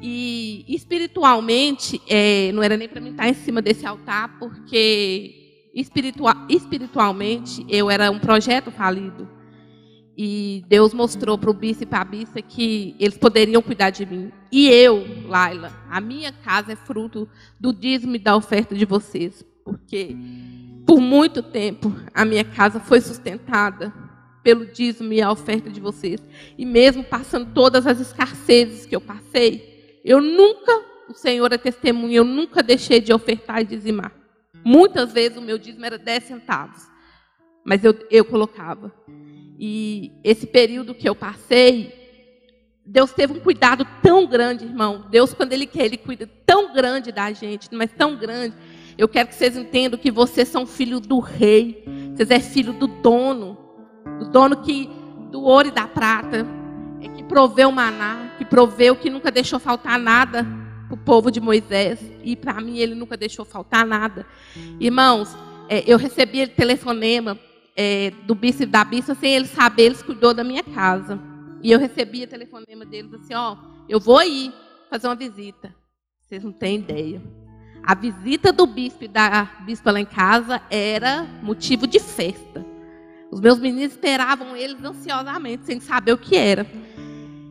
E espiritualmente, é, não era nem para mim estar em cima desse altar, porque espiritual, espiritualmente eu era um projeto falido. E Deus mostrou para o bispo e para a bispa que eles poderiam cuidar de mim. E eu, Laila, a minha casa é fruto do dízimo e da oferta de vocês. Porque por muito tempo a minha casa foi sustentada pelo dízimo e a oferta de vocês. E mesmo passando todas as escassezes que eu passei, eu nunca, o Senhor é testemunha, eu nunca deixei de ofertar e dizimar. Muitas vezes o meu dízimo era 10 centavos, mas eu, eu colocava. E esse período que eu passei, Deus teve um cuidado tão grande, irmão. Deus, quando Ele quer, Ele cuida tão grande da gente, mas tão grande. Eu quero que vocês entendam que vocês são filhos do rei. Vocês é filho do dono. Do dono que do ouro e da prata. É que proveu o maná, que proveu que nunca deixou faltar nada para o povo de Moisés. E para mim ele nunca deixou faltar nada. Irmãos, é, eu recebi telefonema é, do bispo da bispa, sem eles saber, eles cuidou da minha casa. E eu recebia telefonema deles assim, ó, eu vou aí fazer uma visita. Vocês não têm ideia. A visita do bispo e da bispa lá em casa era motivo de festa. Os meus meninos esperavam eles ansiosamente, sem saber o que era.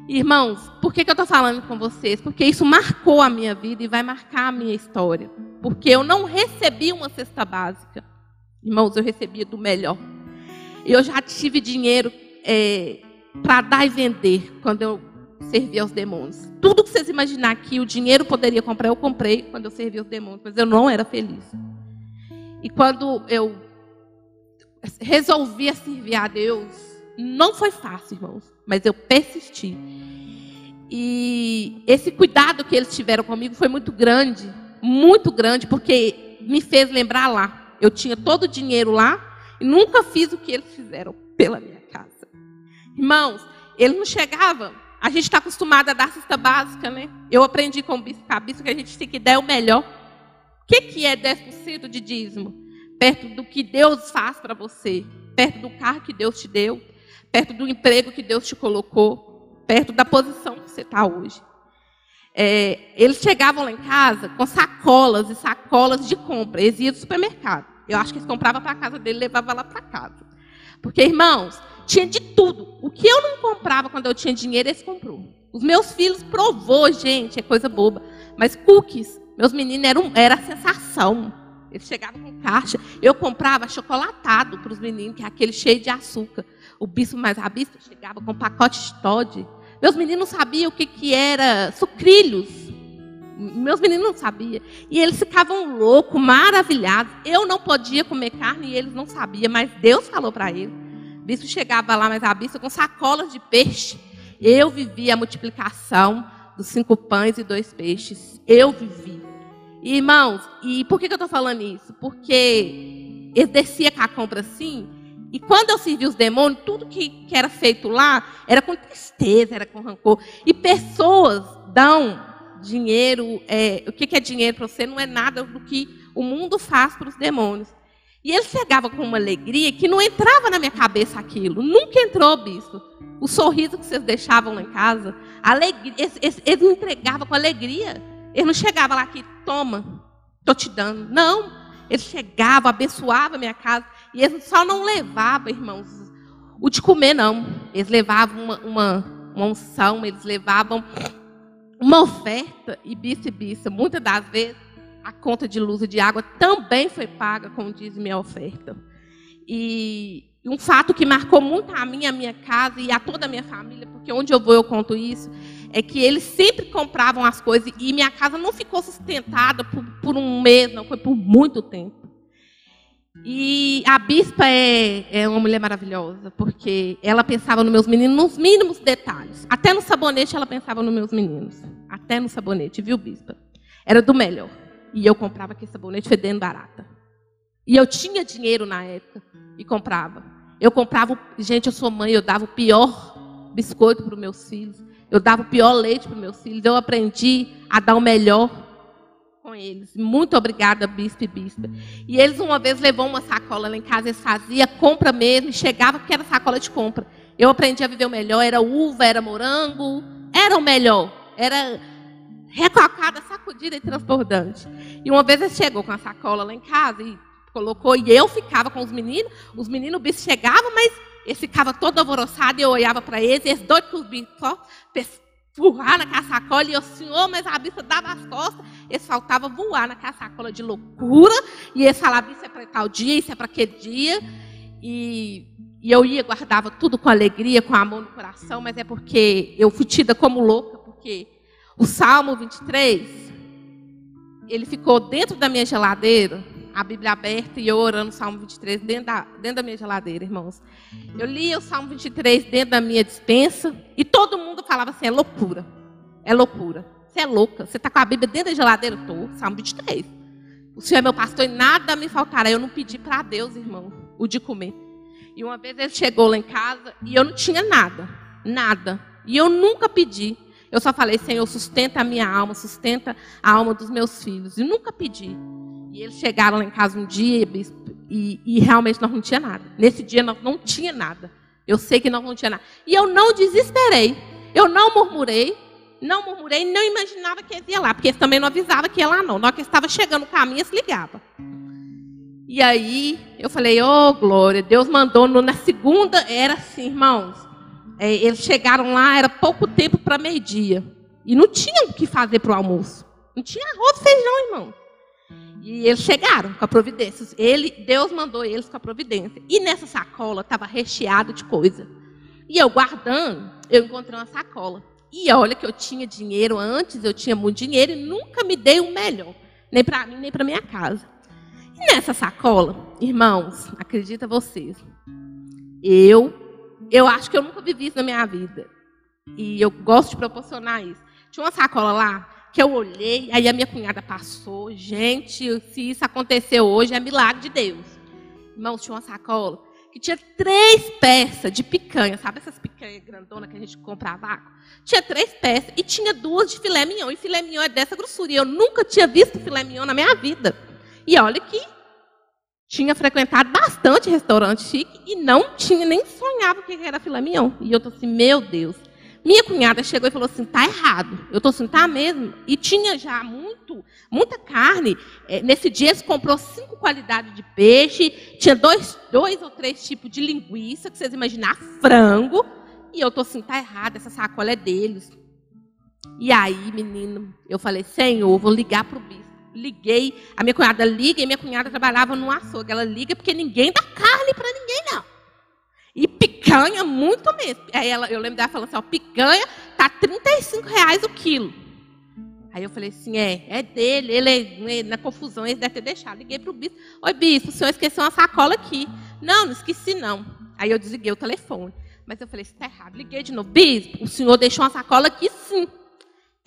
Irmãos, por que, que eu estou falando com vocês? Porque isso marcou a minha vida e vai marcar a minha história. Porque eu não recebi uma cesta básica. Irmãos, eu recebia do melhor. Eu já tive dinheiro é, para dar e vender quando eu servia aos demônios. Tudo que vocês imaginar que o dinheiro poderia comprar, eu comprei quando eu servia aos demônios, mas eu não era feliz. E quando eu resolvi servir a Deus, não foi fácil, irmãos, mas eu persisti. E esse cuidado que eles tiveram comigo foi muito grande, muito grande, porque me fez lembrar lá. Eu tinha todo o dinheiro lá, e nunca fiz o que eles fizeram pela minha casa. Irmãos, ele não chegava. A gente está acostumado a dar cesta básica, né? Eu aprendi com o bispo que a gente tem que dar o melhor. O que, que é 10% de dízimo? Perto do que Deus faz para você, perto do carro que Deus te deu, perto do emprego que Deus te colocou, perto da posição que você está hoje. É, eles chegavam lá em casa com sacolas e sacolas de compra. Eles iam do supermercado. Eu acho que eles compravam para a casa dele e levavam lá para casa. Porque, irmãos, tinha de tudo. O que eu não comprava quando eu tinha dinheiro, eles comprou. Os meus filhos provou, gente, é coisa boba. Mas cookies, meus meninos, eram, era a sensação. Eles chegavam com caixa. Eu comprava chocolatado para os meninos, que é aquele cheio de açúcar. O bispo mais a bispo chegava com pacote de Todd. Meus meninos não sabiam o que, que era sucrilhos. Meus meninos não sabiam. E eles ficavam loucos, maravilhados. Eu não podia comer carne e eles não sabiam, mas Deus falou para eles. Bispo chegava lá, mas a bispo com sacolas de peixe. Eu vivi a multiplicação dos cinco pães e dois peixes. Eu vivi. E, irmãos, e por que, que eu estou falando isso? Porque eles descia com a compra assim, e quando eu servi os demônios, tudo que, que era feito lá era com tristeza, era com rancor. E pessoas dão dinheiro, é, o que, é dinheiro para você não é nada do que o mundo faz para os demônios. E ele chegava com uma alegria que não entrava na minha cabeça aquilo. Nunca entrou, bispo. O sorriso que vocês deixavam lá em casa, alegria, eles, entregavam com alegria. Ele não chegava lá aqui, toma, estou te dando. Não. Eles chegavam, abençoavam a minha casa. E eles só não levavam, irmãos, o de comer, não. Eles levavam uma, uma, uma unção, eles levavam uma oferta e vice-versa. Muitas das vezes, a conta de luz e de água também foi paga com diz minha oferta. E um fato que marcou muito a mim, a minha casa e a toda a minha família, porque onde eu vou eu conto isso, é que eles sempre compravam as coisas e minha casa não ficou sustentada por, por um mês, não, foi por muito tempo. E a bispa é, é uma mulher maravilhosa, porque ela pensava nos meus meninos nos mínimos detalhes. Até no sabonete ela pensava nos meus meninos. Até no sabonete, viu, bispa? Era do melhor. E eu comprava aquele sabonete fedendo barata. E eu tinha dinheiro na época e comprava. Eu comprava, gente, eu sou mãe, eu dava o pior biscoito para os meus filhos. Eu dava o pior leite para meus filhos. Eu aprendi a dar o melhor com eles. Muito obrigada, bispo e bispa. E eles uma vez levou uma sacola lá em casa, eles faziam compra mesmo, chegava porque era sacola de compra. Eu aprendi a viver o melhor, era uva, era morango, era o melhor. Era recalcada, sacudida e transbordante. E uma vez ele chegou com a sacola lá em casa e colocou, e eu ficava com os meninos, os meninos, o bicho chegava, mas eles ficavam todo alvoroçado, e eu olhava para eles, e eles doidos com os bichos, só empurrar naquela sacola, e eu, senhor, mas a bicha dava as costas, eles faltavam voar naquela sacola de loucura, e eles falavam, isso é para tal dia, isso é para aquele dia, e, e eu ia, guardava tudo com alegria, com amor no coração, mas é porque eu fui tida como louca, porque o Salmo 23, ele ficou dentro da minha geladeira, a Bíblia aberta e eu orando o Salmo 23 dentro da, dentro da minha geladeira, irmãos. Eu lia o Salmo 23 dentro da minha dispensa e todo mundo falava assim: é loucura. É loucura. Você é louca. Você está com a Bíblia dentro da geladeira? Estou. Salmo 23. O Senhor é meu pastor e nada me faltará. Eu não pedi para Deus, irmão, o de comer. E uma vez ele chegou lá em casa e eu não tinha nada. Nada. E eu nunca pedi. Eu só falei, Senhor, sustenta a minha alma, sustenta a alma dos meus filhos. E nunca pedi. E eles chegaram lá em casa um dia e, e realmente nós não tinha nada. Nesse dia nós não tinha nada. Eu sei que nós não tinha nada. E eu não desesperei. Eu não murmurei. Não murmurei, não imaginava que eles iam lá, porque eles também não avisavam que ia lá não. Na hora que estava chegando o caminho, eles ligavam. E aí eu falei, ô oh, glória, Deus mandou no, na segunda, era assim, irmãos. É, eles chegaram lá, era pouco tempo para meio-dia. E não tinham o que fazer para o almoço. Não tinha arroz e feijão, irmão. E eles chegaram com a providência. Ele, Deus mandou eles com a providência. E nessa sacola estava recheado de coisa. E eu guardando, eu encontrei uma sacola. E olha que eu tinha dinheiro antes, eu tinha muito dinheiro e nunca me dei o melhor, nem para mim, nem para minha casa. E nessa sacola, irmãos, acredita vocês, eu, eu acho que eu nunca vivi isso na minha vida. E eu gosto de proporcionar isso. Tinha uma sacola lá que eu olhei, aí a minha cunhada passou. Gente, se isso aconteceu hoje, é milagre de Deus. Irmãos, tinha uma sacola que tinha três peças de picanha. Sabe essas picanhas grandonas que a gente compra a? Tinha três peças e tinha duas de filé mignon. E filé mignon é dessa grossura. E eu nunca tinha visto filé mignon na minha vida. E olha que tinha frequentado bastante restaurante chique e não tinha nem sonhava o que era filé mignon. E eu tô assim, meu Deus. Minha cunhada chegou e falou assim: tá errado. Eu tô assim, tá mesmo. E tinha já muito, muita carne. É, nesse dia, eles comprou cinco qualidades de peixe, tinha dois, dois ou três tipos de linguiça, que vocês imaginar, frango. E eu tô assim, tá errado, essa sacola é deles. E aí, menino, eu falei: Senhor, vou ligar pro bispo. Liguei, a minha cunhada liga, e minha cunhada trabalhava no açougue. Ela liga porque ninguém dá carne para ninguém, não. E picanha, muito mesmo. Aí ela, eu lembro dela falando assim, ó, picanha tá 35 reais o quilo. Aí eu falei assim, é, é dele, ele, ele na confusão, ele deve ter deixado. Liguei para o bispo. Oi, bispo, o senhor esqueceu uma sacola aqui. Não, não esqueci não. Aí eu desliguei o telefone. Mas eu falei, está errado. Liguei de novo. Bispo, o senhor deixou uma sacola aqui sim.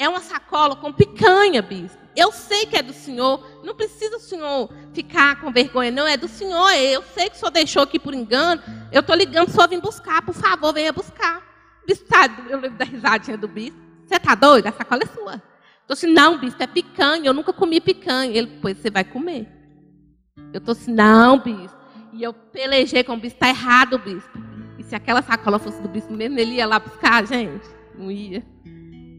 É uma sacola com picanha, bispo. Eu sei que é do Senhor. Não precisa o Senhor ficar com vergonha, não. É do Senhor. Eu sei que o Senhor deixou aqui por engano. Eu estou ligando, só vim buscar. Por favor, venha buscar. Bispo, tá, eu lembro da risadinha do bispo. Você está doido? A sacola é sua. Estou assim, não, bispo, é picanha. Eu nunca comi picanha. Ele, pois você vai comer. Eu estou assim, não, bispo. E eu pelejei com o bispo. Está errado, bispo. E se aquela sacola fosse do bispo mesmo, ele ia lá buscar, gente? Não ia.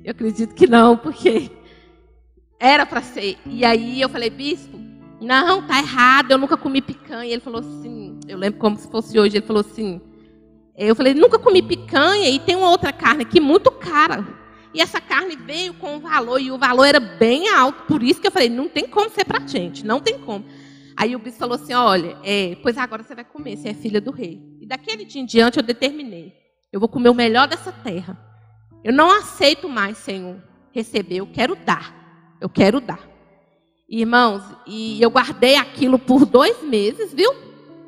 Eu acredito que não, porque era para ser. E aí eu falei, bispo, não, tá errado, eu nunca comi picanha. Ele falou assim, eu lembro como se fosse hoje, ele falou assim, eu falei, nunca comi picanha e tem uma outra carne aqui muito cara. E essa carne veio com um valor, e o valor era bem alto, por isso que eu falei, não tem como ser para gente, não tem como. Aí o bispo falou assim, olha, é, pois agora você vai comer, você é filha do rei. E daquele dia em diante eu determinei, eu vou comer o melhor dessa terra. Eu não aceito mais, Senhor, receber, eu quero dar. Eu quero dar. Irmãos, e eu guardei aquilo por dois meses, viu?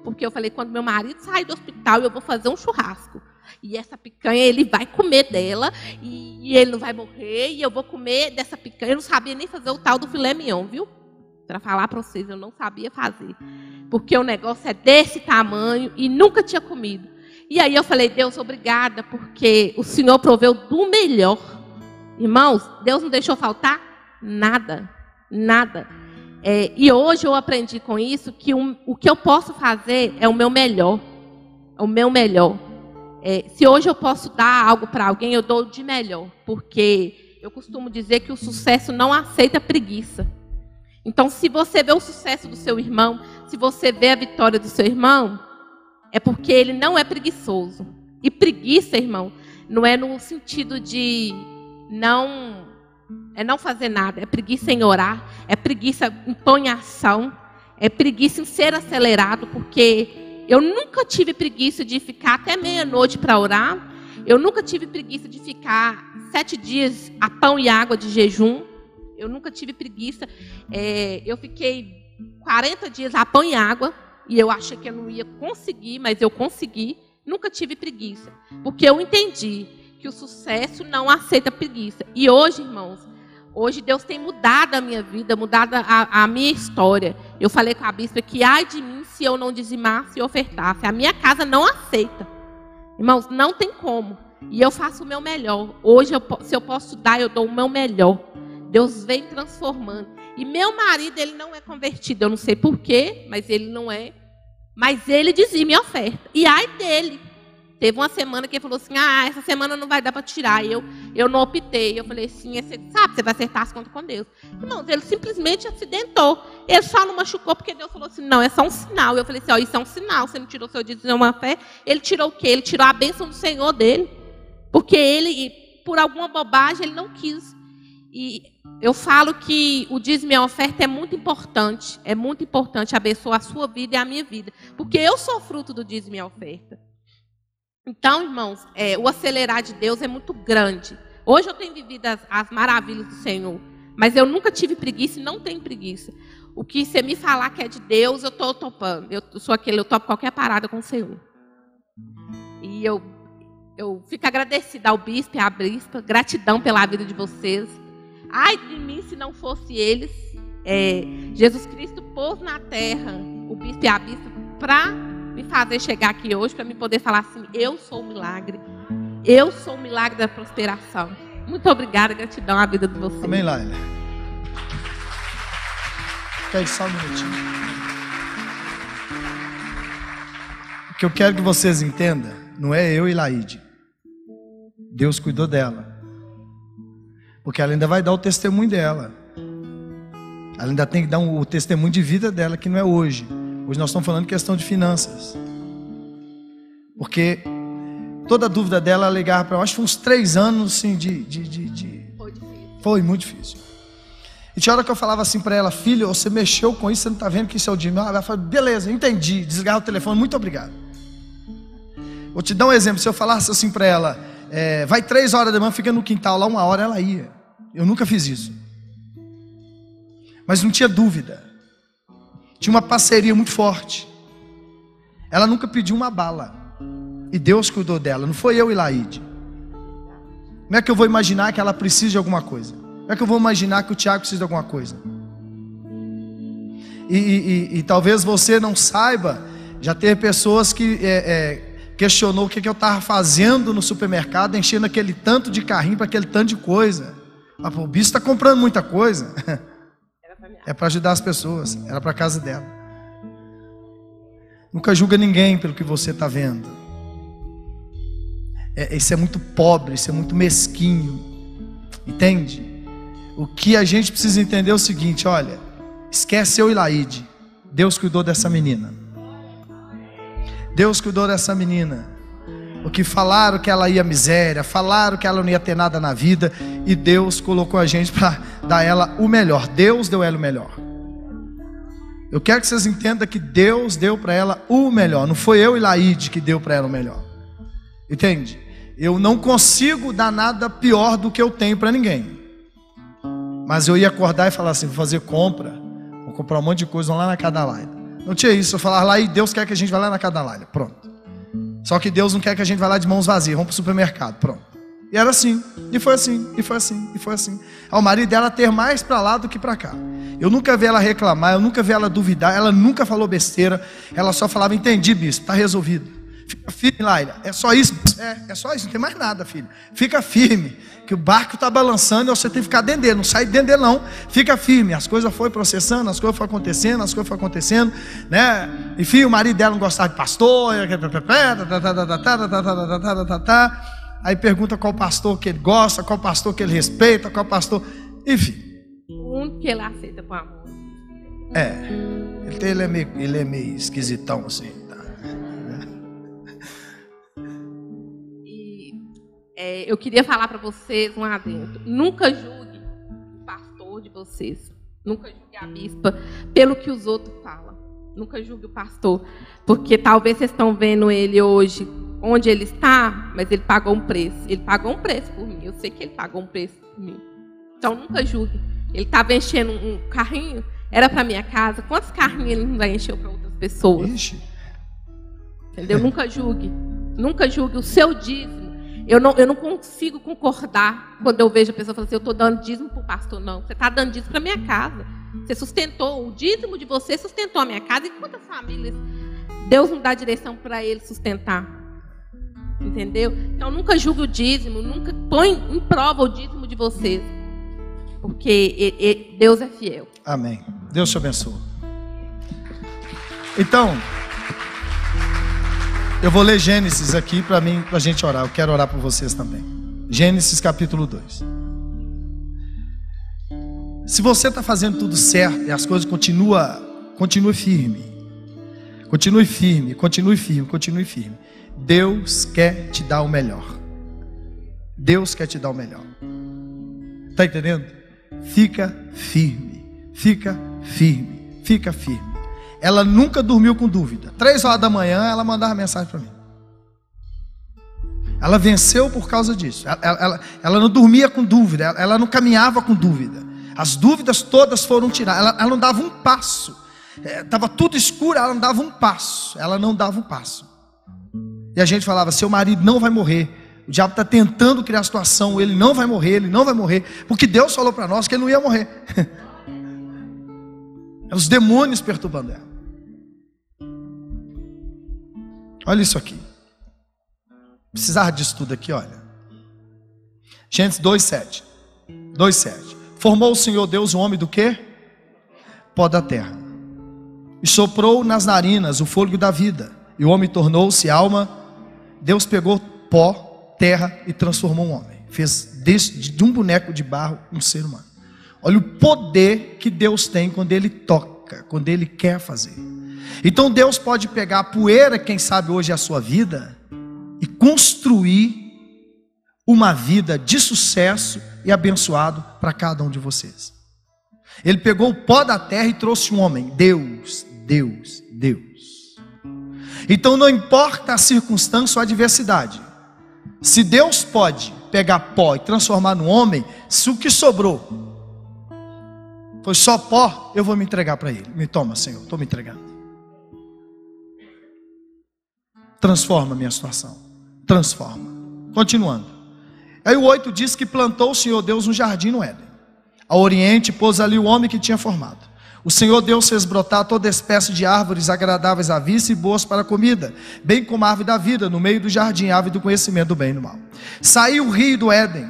Porque eu falei, quando meu marido sair do hospital, eu vou fazer um churrasco. E essa picanha ele vai comer dela, e, ele não vai morrer, e eu vou comer dessa picanha. Eu não sabia nem fazer o tal do filé mignon, viu? Para falar para vocês, eu não sabia fazer. Porque o negócio é desse tamanho e nunca tinha comido. E aí eu falei, Deus, obrigada, porque o Senhor proveu do melhor. Irmãos, Deus não deixou faltar nada, nada. É, e hoje eu aprendi com isso que um, o que eu posso fazer é o meu melhor. É o meu melhor. É, se hoje eu posso dar algo para alguém, eu dou de melhor. Porque eu costumo dizer que o sucesso não aceita preguiça. Então, se você vê o sucesso do seu irmão, se você vê a vitória do seu irmão, é porque ele não é preguiçoso. E preguiça, irmão, não é no sentido de não é não fazer nada, é preguiça em orar, é preguiça em pôr em ação, é preguiça em ser acelerado, porque eu nunca tive preguiça de ficar até meia-noite para orar, eu nunca tive preguiça de ficar sete dias a pão e água de jejum, eu nunca tive preguiça. É, eu fiquei 40 dias a pão e água, e eu achei que eu não ia conseguir, mas eu consegui. Nunca tive preguiça, porque eu entendi que o sucesso não aceita preguiça. E hoje, irmãos, hoje Deus tem mudado a minha vida, mudado a, a minha história. Eu falei com a bispa que ai de mim se eu não dizimasse e ofertasse. A minha casa não aceita. Irmãos, não tem como. E eu faço o meu melhor. Hoje, eu, se eu posso dar, eu dou o meu melhor. Deus vem transformando. E meu marido, ele não é convertido. Eu não sei porquê, mas ele não é. Mas ele dizia minha oferta. E ai dele. Teve uma semana que ele falou assim: Ah, essa semana não vai dar para tirar. E eu, eu não optei. Eu falei assim: você sabe, você vai acertar as contas com Deus. Irmãos, ele simplesmente acidentou. Ele só não machucou porque Deus falou assim: Não, é só um sinal. Eu falei assim: Ó, isso é um sinal. Você não tirou seu dízimo de uma fé. Ele tirou o quê? Ele tirou a bênção do Senhor dele. Porque ele, por alguma bobagem, ele não quis. E eu falo que o dízimo e a oferta é muito importante. É muito importante abençoar a sua vida e a minha vida. Porque eu sou fruto do dízimo e a oferta. Então, irmãos, é, o acelerar de Deus é muito grande. Hoje eu tenho vivido as, as maravilhas do Senhor. Mas eu nunca tive preguiça e não tenho preguiça. O que você me falar que é de Deus, eu estou topando. Eu sou aquele, eu topo qualquer parada com o Senhor. E eu, eu fico agradecida ao bispo e à bispa. Gratidão pela vida de vocês. Ai de mim se não fosse eles. É, Jesus Cristo pôs na terra o bispo e a bispa para me fazer chegar aqui hoje, para me poder falar assim: eu sou o milagre. Eu sou o milagre da prosperação. Muito obrigada, gratidão à vida de vocês. Amém, Laila. Fica só um minutinho. O que eu quero que vocês entendam não é eu e Laide. Deus cuidou dela. Porque ela ainda vai dar o testemunho dela. Ela ainda tem que dar um, o testemunho de vida dela, que não é hoje. Hoje nós estamos falando questão de finanças. Porque toda dúvida dela alegar para eu acho que uns três anos assim, de, de, de, de... Foi difícil. Foi muito difícil. E tinha hora que eu falava assim para ela, filho, você mexeu com isso, você não está vendo que isso é o dinheiro. Ela falou, beleza, entendi. Desligar o telefone, muito obrigado. Vou te dar um exemplo. Se eu falasse assim para ela, é, vai três horas da manhã, fica no quintal lá, uma hora ela ia. Eu nunca fiz isso. Mas não tinha dúvida. Tinha uma parceria muito forte. Ela nunca pediu uma bala. E Deus cuidou dela. Não foi eu e Laide. Como é que eu vou imaginar que ela precisa de alguma coisa? Como é que eu vou imaginar que o Tiago precisa de alguma coisa? E, e, e, e talvez você não saiba, já ter pessoas que é, é, questionou o que, que eu estava fazendo no supermercado, enchendo aquele tanto de carrinho para aquele tanto de coisa. Ah, o bicho está comprando muita coisa. É para ajudar as pessoas, era para a casa dela. Nunca julga ninguém pelo que você está vendo. É, isso é muito pobre, isso é muito mesquinho. Entende? O que a gente precisa entender é o seguinte: olha, esquece eu e Laide. Deus cuidou dessa menina. Deus cuidou dessa menina. O que falaram que ela ia miséria, falaram que ela não ia ter nada na vida, e Deus colocou a gente para dar ela o melhor. Deus deu ela o melhor. Eu quero que vocês entendam que Deus deu para ela o melhor. Não foi eu e Laide que deu para ela o melhor. Entende? Eu não consigo dar nada pior do que eu tenho para ninguém. Mas eu ia acordar e falar assim: vou fazer compra, vou comprar um monte de coisa, vamos lá na Cadalaida. Não tinha isso. Eu falava lá e Deus quer que a gente vá lá na Cadalaida. Pronto. Só que Deus não quer que a gente vá lá de mãos vazias. Vamos para o supermercado. Pronto. E era assim. E foi assim. E foi assim. E foi assim. Ao marido dela ter mais para lá do que para cá. Eu nunca vi ela reclamar. Eu nunca vi ela duvidar. Ela nunca falou besteira. Ela só falava: Entendi, bispo. Está resolvido. Fica firme, Laila. É só isso? É, é só isso, não tem mais nada, filho. Fica firme, que o barco está balançando e você tem que ficar dentro dele. Não sai dentro dele, não. Fica firme. As coisas foram processando, as coisas foram acontecendo, as coisas foram acontecendo, né? Enfim, o marido dela não gostava de pastor. Aí pergunta qual pastor que ele gosta, qual pastor que ele respeita, qual pastor. Enfim. Único que ele aceita com amor. É. Ele é meio, ele é meio esquisitão assim. É, eu queria falar para vocês um adentro. Nunca julgue o pastor de vocês. Nunca julgue a bispa pelo que os outros falam. Nunca julgue o pastor. Porque talvez vocês estão vendo ele hoje onde ele está, mas ele pagou um preço. Ele pagou um preço por mim. Eu sei que ele pagou um preço por mim. Então nunca julgue. Ele estava enchendo um carrinho, era para minha casa. Quantos carrinhos ele não vai encher para outras pessoas? Ixi. Entendeu? Nunca julgue. Nunca julgue o seu dízimo. Eu não, eu não consigo concordar quando eu vejo a pessoa falando assim, eu estou dando dízimo para o pastor. Não, você está dando dízimo para minha casa. Você sustentou, o dízimo de você sustentou a minha casa. E quantas famílias Deus não dá direção para ele sustentar? Entendeu? Então nunca julgue o dízimo, nunca põe em prova o dízimo de vocês. Porque Deus é fiel. Amém. Deus te abençoe. Então, eu vou ler Gênesis aqui para mim, para a gente orar. Eu quero orar por vocês também. Gênesis capítulo 2. Se você está fazendo tudo certo e as coisas continuam, continue firme. Continue firme, continue firme, continue firme. Deus quer te dar o melhor. Deus quer te dar o melhor. Está entendendo? Fica firme, fica firme, fica firme. Ela nunca dormiu com dúvida. Três horas da manhã ela mandava mensagem para mim. Ela venceu por causa disso. Ela, ela- ela- não dormia com dúvida, ela, ela não caminhava com dúvida. As dúvidas todas foram tiradas. Ela, não dava um passo. Estava tudo escuro, ela não dava um passo. Ela não dava um passo. E a gente falava: seu marido não vai morrer. O diabo está tentando criar a situação, ele não vai morrer, ele não vai morrer, porque Deus falou para nós que ele não ia morrer. Eram os demônios perturbando ela. Olha isso aqui. Precisava disso tudo aqui, olha. Gênesis 2,7. 2,7. Formou o Senhor Deus o homem do quê? Pó da terra. E soprou nas narinas o fôlego da vida. E o homem tornou-se alma. Deus pegou pó, terra e transformou um homem. Fez de um boneco de barro um ser humano. Olha o poder que Deus tem quando Ele toca, quando Ele quer fazer. Então Deus pode pegar a poeira, quem sabe hoje é a sua vida, e construir uma vida de sucesso e abençoado para cada um de vocês. Ele pegou o pó da terra e trouxe um homem. Deus, Deus, Deus. Então não importa a circunstância ou a adversidade. Se Deus pode pegar pó e transformar no homem, se o que sobrou foi só pó, eu vou me entregar para Ele. Me toma, Senhor, estou me entregando. Transforma a minha situação. Transforma. Continuando. Aí o 8 diz que plantou o Senhor Deus um jardim no Éden. Ao oriente pôs ali o homem que tinha formado. O Senhor Deus fez brotar toda espécie de árvores agradáveis à vista e boas para a comida, bem como a árvore da vida, no meio do jardim, árvore do conhecimento do bem e do mal. Saiu o rio do Éden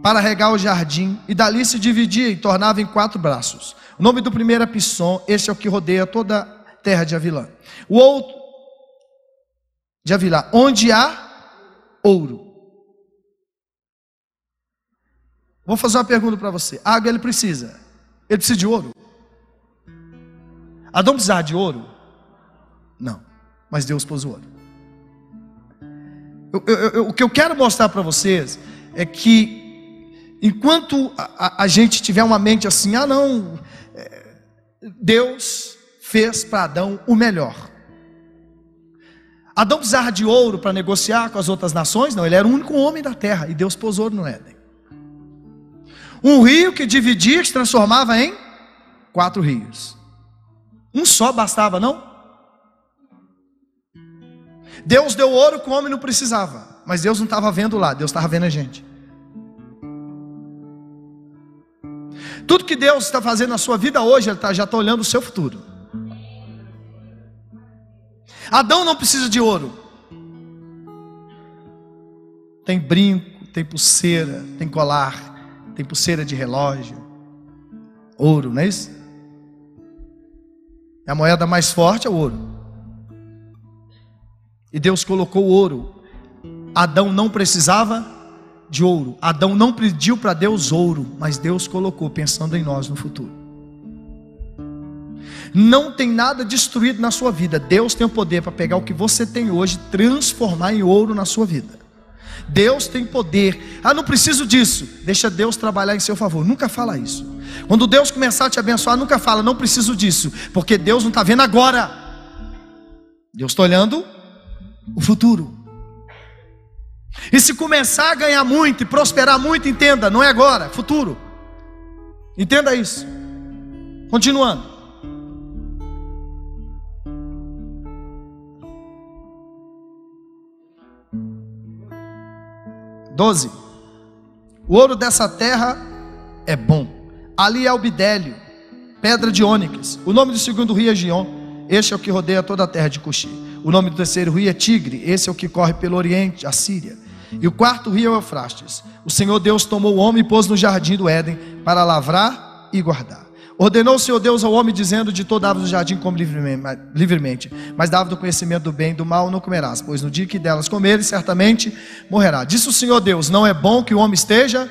para regar o jardim, e dali se dividia e tornava em quatro braços. O nome do primeiro é Pisson, este é o que rodeia toda a terra de Avilã. O outro, de Avilá, onde há ouro. Vou fazer uma pergunta para você. Água ele precisa? Ele precisa de ouro? Adão precisava de ouro? Não. Mas Deus pôs o ouro. Eu- eu- eu- o que eu quero mostrar para vocês é que enquanto a, a- a gente tiver uma mente assim, ah não, é, Deus fez para Adão o melhor. Adão precisava de ouro para negociar com as outras nações? Não, ele era o único homem da terra e Deus pôs ouro no Éden. Um rio que dividia, que se transformava em quatro rios. Um só bastava, não? Deus deu ouro que o homem não precisava, mas Deus não estava vendo lá, Deus estava vendo a gente. Tudo que Deus está fazendo na sua vida hoje, Ele tá- já está olhando o seu futuro. Adão não precisa de ouro. Tem brinco, tem pulseira, tem colar, tem pulseira de relógio. Ouro, não é isso? É a moeda mais forte é o ouro. E Deus colocou o ouro. Adão não precisava de ouro. Adão não pediu para Deus ouro, mas Deus colocou, pensando em nós no futuro. Não tem nada destruído na sua vida. Deus tem o poder para pegar o que você tem hoje transformar em ouro na sua vida. Deus tem poder. Ah, não preciso disso. Deixa Deus trabalhar em seu favor. Nunca fala isso. Quando Deus começar a te abençoar, nunca fala, não preciso disso, porque Deus não está vendo agora. Deus está olhando o futuro. E se começar a ganhar muito e prosperar muito, entenda, não é agora, futuro. Entenda isso. Continuando. 12. O ouro dessa terra é bom. Ali é o bidélio, pedra de ônix. O nome do segundo rio é Gion. Este é o que rodeia toda a terra de Cuxi. O nome do terceiro rio é Tigre. Esse é o que corre pelo oriente, a Síria. E o quarto rio é o Eufrates. O Senhor Deus tomou o homem e pôs no jardim do Éden para lavrar e guardar. Ordenou o Senhor Deus ao homem, dizendo: De toda árvore do jardim come livremente, mas da árvore do conhecimento do bem e do mal não comerás, pois no dia que delas comeres, certamente morrerá. Disse o Senhor Deus: Não é bom que o homem esteja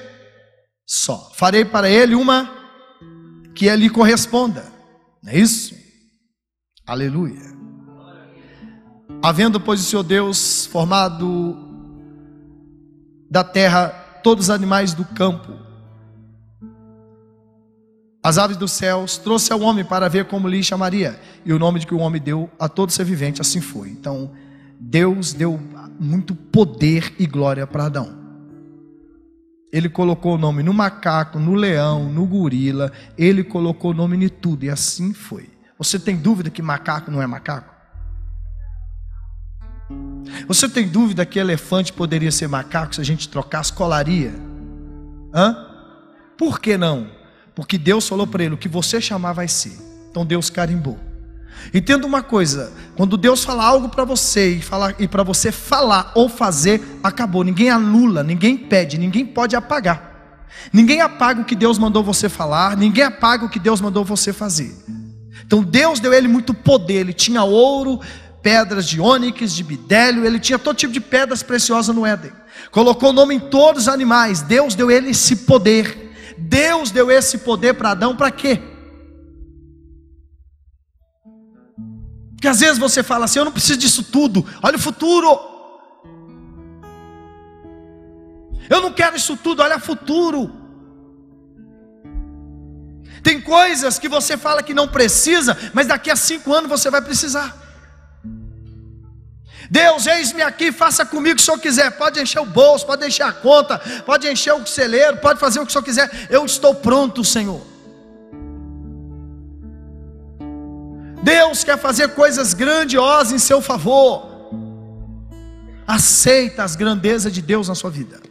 só. Farei para ele uma que lhe corresponda. Não é isso? Aleluia. Havendo, pois, o Senhor Deus formado da terra todos os animais do campo, as aves dos céus, trouxe ao homem para ver como lhe chamaria. E o nome que o homem deu a todo ser vivente, assim foi. Então, Deus deu muito poder e glória para Adão. Ele colocou o nome no macaco, no leão, no gorila, ele colocou o nome em tudo, e assim foi. Você tem dúvida que macaco não é macaco? Você tem dúvida que elefante poderia ser macaco se a gente trocasse colaria? Hã? Por que não? Porque Deus falou para ele: o que você chamar vai ser. Então Deus carimbou. Entenda uma coisa: quando Deus fala algo para você e, falar, e para você falar ou fazer, acabou. Ninguém anula, ninguém pede, ninguém pode apagar. Ninguém apaga o que Deus mandou você falar, ninguém apaga o que Deus mandou você fazer. Então Deus deu ele muito poder, ele tinha ouro, pedras de ônix, de bidélio, ele tinha todo tipo de pedras preciosas no Éden. Colocou o nome em todos os animais. Deus deu ele esse poder. Deus deu esse poder para Adão para quê? Porque às vezes você fala assim: eu não preciso disso tudo, olha o futuro. Eu não quero isso tudo, olha o futuro. Tem coisas que você fala que não precisa, mas daqui a cinco anos você vai precisar. Deus, eis-me aqui, faça comigo o que o Senhor quiser. Pode encher o bolso, pode encher a conta, pode encher o celeiro, pode fazer o que o Senhor quiser. Eu estou pronto, Senhor. Deus quer fazer coisas grandiosas em seu favor. Aceita as grandezas de Deus na sua vida.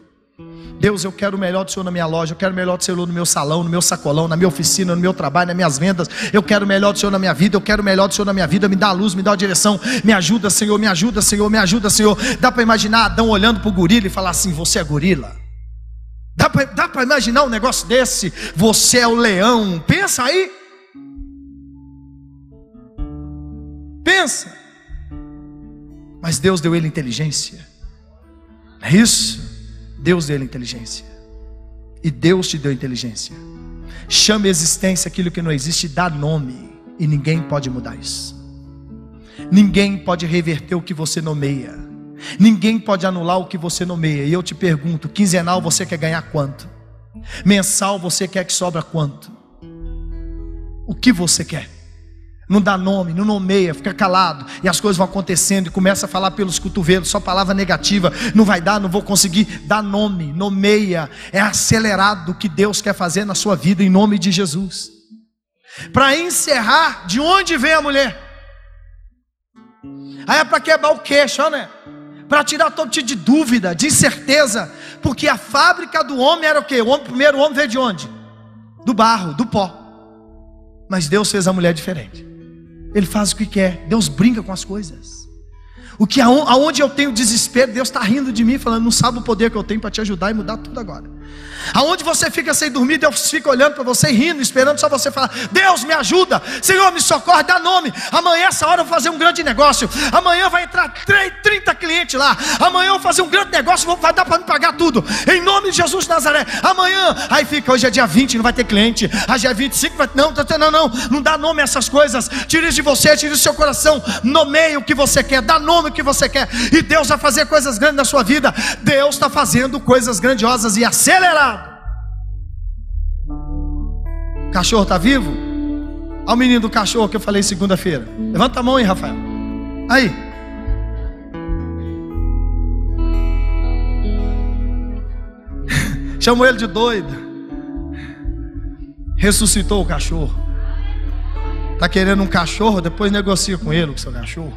Deus, eu quero o melhor do Senhor na minha loja, eu quero o melhor do Senhor no meu salão, no meu sacolão, na minha oficina, no meu trabalho, nas minhas vendas. Eu quero o melhor do Senhor na minha vida, eu quero o melhor do Senhor na minha vida. Me dá a luz, me dá a direção. Me ajuda, Senhor, me ajuda, Senhor, me ajuda, Senhor. Dá para imaginar Adão olhando para o gorila e falar assim: Você é gorila? Dá para imaginar um negócio desse? Você é o leão. Pensa aí. Pensa. Mas Deus deu ele inteligência. É isso? Deus deu inteligência. E Deus te deu inteligência. Chame a existência aquilo que não existe, dá nome. E ninguém pode mudar isso. Ninguém pode reverter o que você nomeia. Ninguém pode anular o que você nomeia. E eu te pergunto: quinzenal você quer ganhar quanto? Mensal você quer que sobra quanto? O que você quer? Não dá nome, não nomeia, fica calado, e as coisas vão acontecendo e começa a falar pelos cotovelos, só palavra negativa, não vai dar, não vou conseguir, dá nome, nomeia, é acelerado o que Deus quer fazer na sua vida em nome de Jesus. Para encerrar, de onde vem a mulher? Aí é para quebrar o queixo, né? Para tirar todo tipo de dúvida, de incerteza, porque a fábrica do homem era o quê? O homem, primeiro o homem veio de onde? Do barro, do pó. Mas Deus fez a mulher diferente. Ele faz o que quer. Deus brinca com as coisas. O que aonde eu tenho desespero, Deus está rindo de mim, falando, não sabe o poder que eu tenho para te ajudar e mudar tudo agora. Aonde você fica sem dormir, Deus fica olhando para você rindo, esperando só você falar: Deus me ajuda, Senhor me socorre, dá nome. Amanhã, essa hora, eu vou fazer um grande negócio. Amanhã vai entrar 30 clientes lá. Amanhã eu vou fazer um grande negócio, vai dar para me pagar tudo. Em nome de Jesus de Nazaré. Amanhã, aí fica, hoje é dia 20, não vai ter cliente. Hoje é 25, vai, não, não, não, não dá nome a essas coisas. Tire isso de você, tire isso do seu coração. Nomeie o que você quer, dá nome o que você quer. E Deus vai fazer coisas grandes na sua vida. Deus está fazendo coisas grandiosas e aceleradas. Cachorro está vivo? Olha o menino do cachorro que eu falei segunda-feira. Levanta a mão aí, Rafael. Aí. Chamou ele de doido. Ressuscitou o cachorro. Está querendo um cachorro? Depois negocia com ele, com seu cachorro.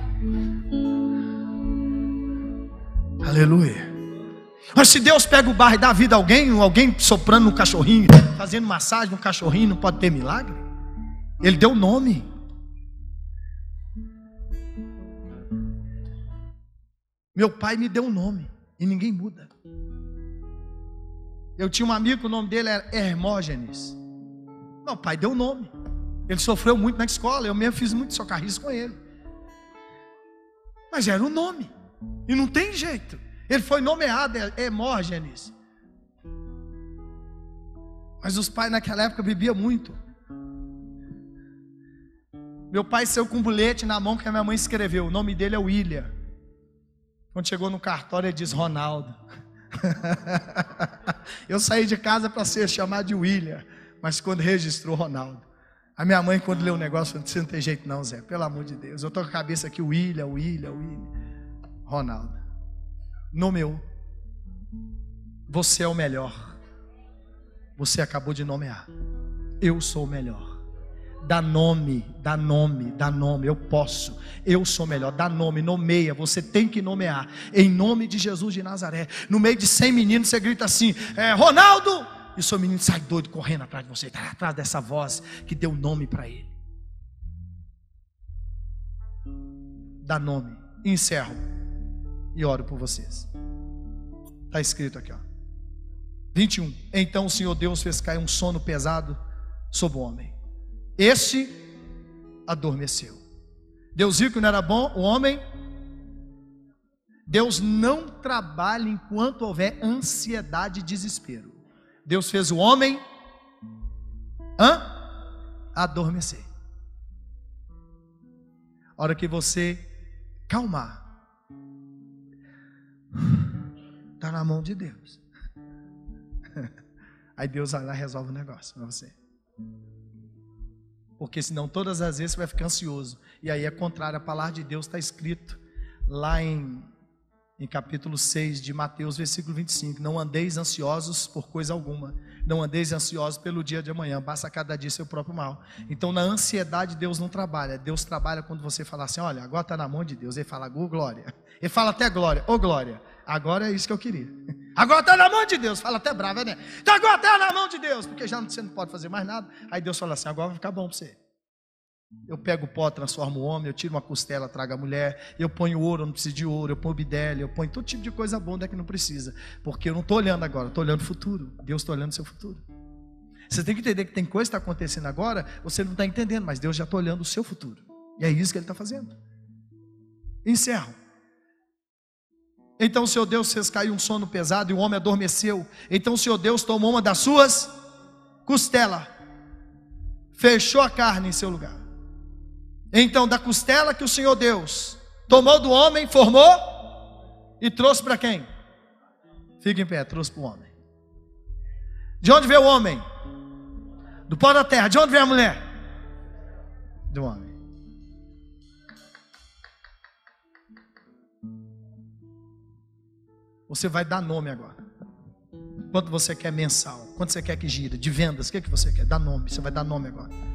Aleluia. Mas se Deus pega o barro e dá vida a alguém, alguém soprando no cachorrinho, fazendo massagem no cachorrinho, não pode ter milagre? Ele deu nome. Meu pai me deu um nome e ninguém muda. Eu tinha um amigo, o nome dele era Hermógenes. Meu pai deu nome. Ele sofreu muito na escola, eu mesmo fiz muito socarriço com ele. Mas era um nome. E não tem jeito. Ele foi nomeado Hemógenes. Mas os pais naquela época bebiam muito. Meu pai saiu com um bilhete na mão que a minha mãe escreveu. O nome dele é William. Quando chegou no cartório, ele diz Ronaldo. Eu saí de casa para ser chamado de William, mas quando registrou Ronaldo. A minha mãe, quando leu o negócio, falou: Você não tem jeito, não, Zé, pelo amor de Deus. Eu estou com a cabeça aqui, William, William, William. Ronaldo nomeou. Você é o melhor. Você acabou de nomear. Eu sou o melhor. Dá nome, dá nome, dá nome. Eu posso. Eu sou melhor. Dá nome, nomeia. Você tem que nomear. Em nome de Jesus de Nazaré. No meio de 100 meninos, você grita assim: é, Ronaldo! E o seu menino sai doido correndo atrás de você, tá atrás dessa voz que deu nome para ele. Dá nome. Encerro e oro por vocês. Está escrito aqui, ó. 21. Então o Senhor Deus fez cair um sono pesado sobre o homem. Este adormeceu. Deus viu que não era bom, o homem. Deus não trabalha enquanto houver ansiedade e desespero. Deus fez o homem hã? adormecer. A hora que você calmar, Está na mão de Deus. Aí Deus vai lá e resolve o negócio para você. Porque senão todas as vezes você vai ficar ansioso. E aí é contrário, a palavra de Deus está escrito lá em, em capítulo 6 de Mateus, versículo 25. Não andeis ansiosos por coisa alguma. Não andeis ansiosos pelo dia de amanhã. Basta cada dia seu próprio mal. Então na ansiedade Deus não trabalha. Deus trabalha quando você fala assim, olha, agora está na mão de Deus. Ele fala, oh, glória. Ele fala até glória, ô oh, glória. Agora é isso que eu queria. Agora está na mão de Deus. Fala até bravo, né? Então agora está na mão de Deus, porque já você não pode fazer mais nada. Aí Deus fala assim: agora vai ficar bom para você. Eu pego o pó, transformo o homem, eu tiro uma costela, trago a mulher, eu ponho ouro, eu não preciso de ouro, eu ponho bidélio, eu ponho todo tipo de coisa boa onde é que não precisa. Porque eu não estou olhando agora, estou olhando o futuro. Deus está olhando o seu futuro. Você tem que entender que tem coisa que está acontecendo agora, você não está entendendo, mas Deus já está olhando o seu futuro. E é isso que Ele está fazendo. Encerro. Então Senhor Deus fez cair um sono pesado e o homem adormeceu. Então Senhor Deus tomou uma das suas costelas, fechou a carne em seu lugar. Então, da costela que o Senhor Deus tomou do homem, formou e trouxe para quem? Fica em pé, trouxe para o homem. De onde veio o homem? Do pó da terra. De onde veio a mulher? Do homem. Você vai dar nome agora. Quanto você quer mensal? Quanto você quer que gira? De vendas? O que, é que você quer? Dá nome. Você vai dar nome agora.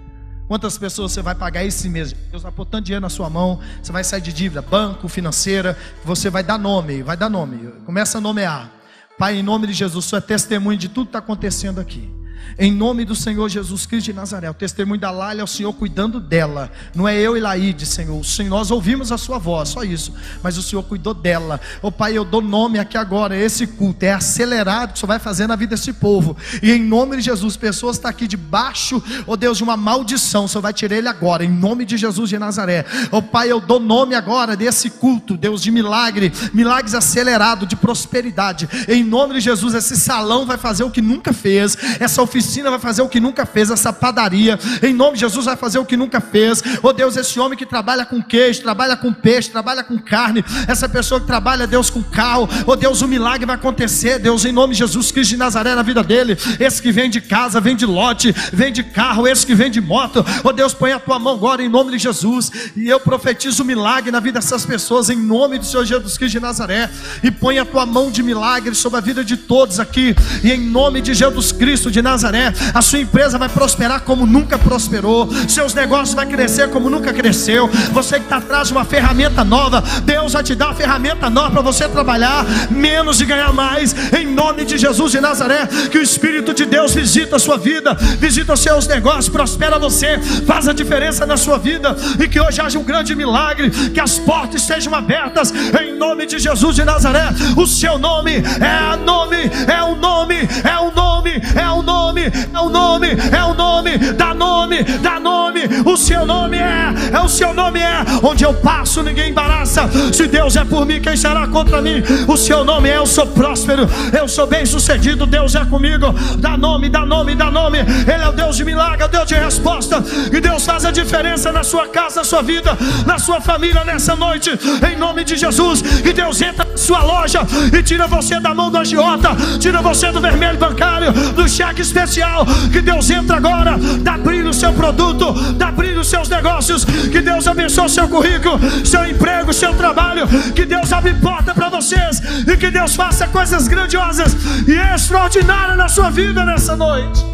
Quantas pessoas você vai pagar esse mês? Deus vai pôr tanto dinheiro na sua mão. Você vai sair de dívida, banco, financeira. Você vai dar nome. Vai dar nome. Começa a nomear. Pai, em nome de Jesus, Sua é testemunho de tudo que está acontecendo aqui. Em nome do Senhor Jesus Cristo de Nazaré. O testemunho da Lália é o Senhor cuidando dela. Não é eu e Laíde, Senhor. O Senhor, nós ouvimos a sua voz, só isso. Mas o Senhor cuidou dela. Ô Pai, eu dou nome aqui agora. Esse culto é acelerado que o Senhor vai fazer na vida desse povo. E em nome de Jesus, pessoas estão aqui debaixo, ó Deus, de uma maldição. O Senhor vai tirar ele agora. Em nome de Jesus de Nazaré. Ô Pai, eu dou nome agora desse culto, Deus, de milagre. Milagres acelerados, de prosperidade. Em nome de Jesus, esse salão vai fazer o que nunca fez. Essa oficina vai fazer o que nunca fez, essa padaria, em nome de Jesus, vai fazer o que nunca fez. Oh Deus, esse homem que trabalha com queijo, trabalha com peixe, trabalha com carne, essa pessoa que trabalha, Deus, com carro, oh Deus, o milagre vai acontecer, Deus, em nome de Jesus Cristo de Nazaré na vida dele. Esse que vem de casa, vem de lote, vem de carro, esse que vem de moto, oh Deus, põe a tua mão agora em nome de Jesus, e eu profetizo o milagre na vida dessas pessoas, em nome do Senhor Jesus Cristo de Nazaré, e põe a tua mão de milagre sobre a vida de todos aqui, e em nome de Jesus Cristo de Nazaré. Nazaré, a sua empresa vai prosperar como nunca prosperou, seus negócios vai crescer como nunca cresceu. Você que está atrás de uma ferramenta nova, Deus vai te dar uma ferramenta nova para você trabalhar menos e ganhar mais, em nome de Jesus de Nazaré. Que o Espírito de Deus visita a sua vida, visita os seus negócios, prospera você, faz a diferença na sua vida e que hoje haja um grande milagre, que as portas sejam abertas em nome de Jesus de Nazaré. O seu nome é nome, é o nome, é o nome, é o nome é o nome, é o nome, dá nome, dá nome, o seu nome é, é o seu nome é, onde eu passo ninguém embaraça, se Deus é por mim, quem será contra mim? O seu nome é, eu sou próspero, eu sou bem sucedido, Deus é comigo, dá nome, dá nome, dá nome, Ele é o Deus de milagre, é o Deus de resposta, e Deus faz a diferença na sua casa, na sua vida, na sua família nessa noite, em nome de Jesus, e Deus entra na sua loja e tira você da mão do agiota, tira você do vermelho bancário, do cheque especial que Deus entra agora, dá brilho no seu produto, dá brilho nos seus negócios. Que Deus abençoe o seu currículo, seu emprego, seu trabalho. Que Deus abre porta para vocês e que Deus faça coisas grandiosas e extraordinárias na sua vida nessa noite.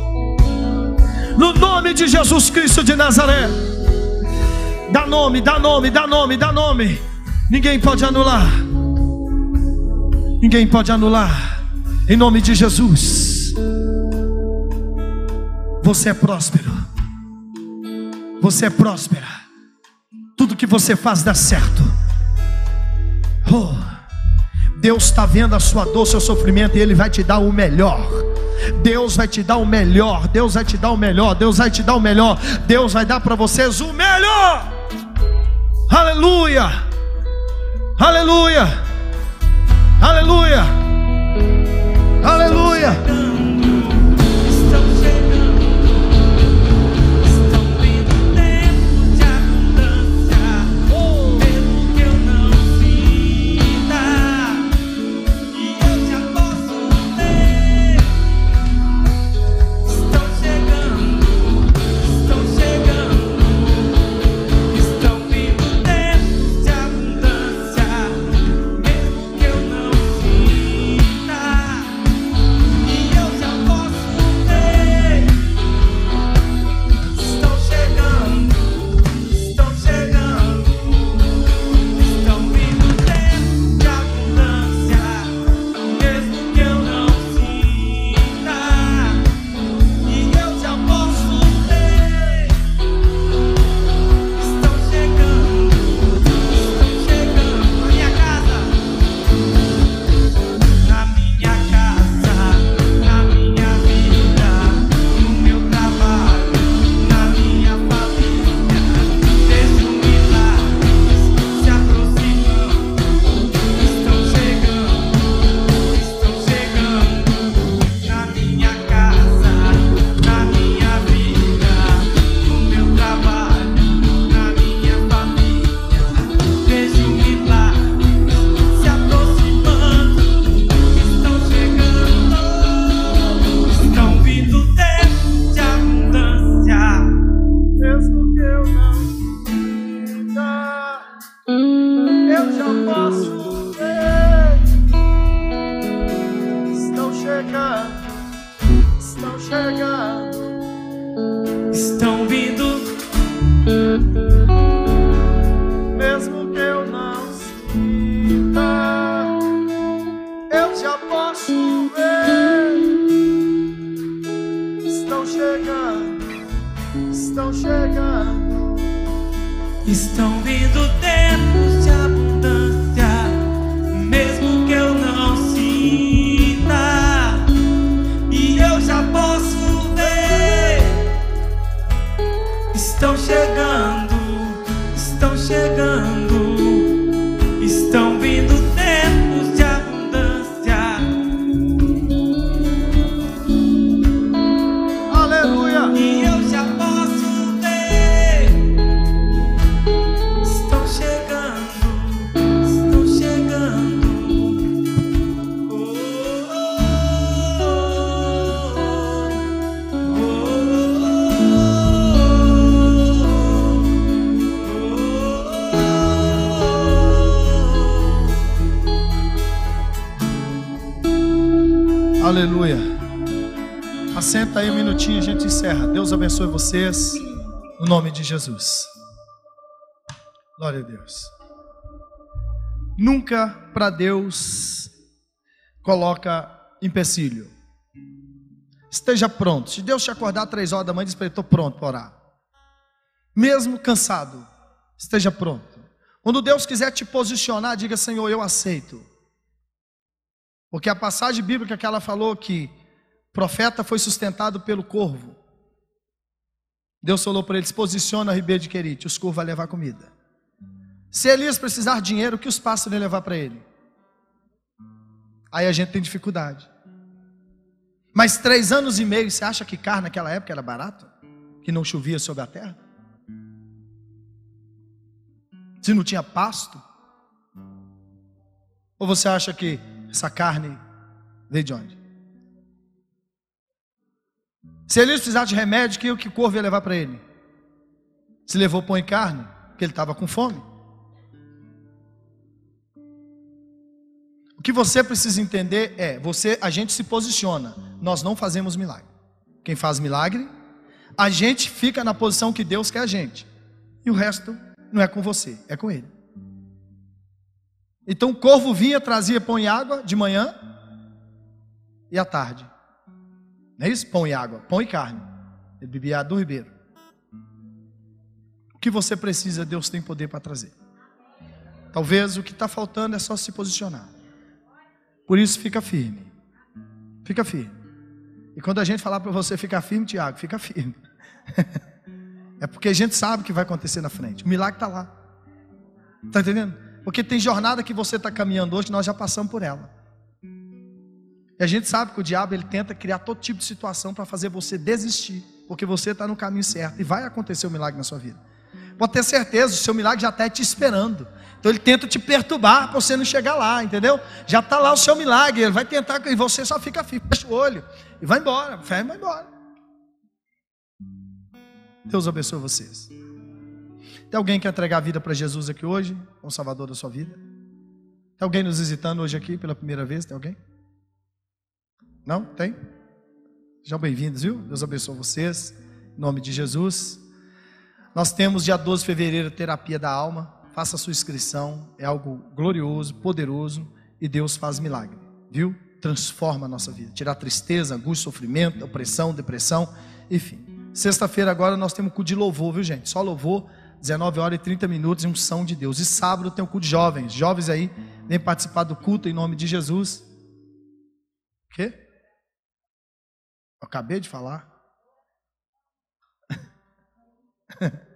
No nome de Jesus Cristo de Nazaré. Dá nome, dá nome, dá nome, dá nome. Ninguém pode anular. Ninguém pode anular. Em nome de Jesus. Você é próspero. Você é próspera. Tudo que você faz dá certo. Oh, Deus está vendo a sua dor, seu sofrimento, e Ele vai te dar o melhor. Deus vai te dar o melhor. Deus vai te dar o melhor. Deus vai te dar o melhor. Deus vai dar para vocês o melhor. Aleluia. Aleluia. Aleluia. Aleluia. Vocês. No nome de Jesus. Glória a Deus. Nunca para Deus coloca empecilho. Esteja pronto. Se Deus te acordar três horas da manhã, diz para ele: estou pronto para orar. Mesmo cansado, esteja pronto. Quando Deus quiser te posicionar, diga: Senhor, eu aceito. Porque a passagem bíblica que ela falou que profeta foi sustentado pelo corvo. Deus falou para ele: se posiciona, Ribeiro de Querite, os corvos vão levar comida. Se Elias precisar de dinheiro, o que os pássaros iam levar para ele? Aí a gente tem dificuldade. Mas três anos e meio, você acha que carne naquela época era barato? Que não chovia sobre a terra? Se não tinha pasto? Ou você acha que essa carne veio de onde? Se ele precisar de remédio, que o que corvo ia levar para ele? Se levou pão e carne, porque ele estava com fome. O que você precisa entender é, você, a gente se posiciona, nós não fazemos milagre. Quem faz milagre, a gente fica na posição que Deus quer a gente. E o resto não é com você, é com ele. Então o corvo vinha, trazia pão e água de manhã e à tarde. Não é isso? Pão e água, pão e carne. Ele bebia água do ribeiro. O que você precisa, Deus tem poder para trazer. Talvez o que está faltando é só se posicionar. Por isso, fica firme. Fica firme. E quando a gente falar para você ficar firme, Tiago, fica firme. é porque a gente sabe o que vai acontecer na frente. O milagre está lá. Está entendendo? Porque tem jornada que você está caminhando hoje, nós já passamos por ela. E a gente sabe que o diabo ele tenta criar todo tipo de situação para fazer você desistir, porque você está no caminho certo e vai acontecer o um milagre na sua vida. Pode ter certeza, o seu milagre já está te esperando. Então ele tenta te perturbar para você não chegar lá, entendeu? Já está lá o seu milagre, ele vai tentar e você só fica firme, fecha o olho e vai embora, fé e vai embora. Deus abençoe vocês. Tem alguém que quer entregar a vida para Jesus aqui hoje, como Salvador da sua vida? Tem alguém nos visitando hoje aqui pela primeira vez? Tem alguém? Não? Tem? Sejam bem-vindos, viu? Deus abençoe vocês. Em nome de Jesus. Nós temos dia 12 de fevereiro terapia da alma. Faça a sua inscrição. É algo glorioso, poderoso e Deus faz milagre, viu? Transforma a nossa vida. Tirar tristeza, angústia, sofrimento, opressão, depressão, enfim. Sexta-feira agora nós temos culto de louvor, viu, gente? Só louvor, 19 horas e 30 minutos em unção de Deus. E sábado tem o culto de jovens. Jovens aí, vem participar do culto em nome de Jesus. O quê? Eu acabei de falar.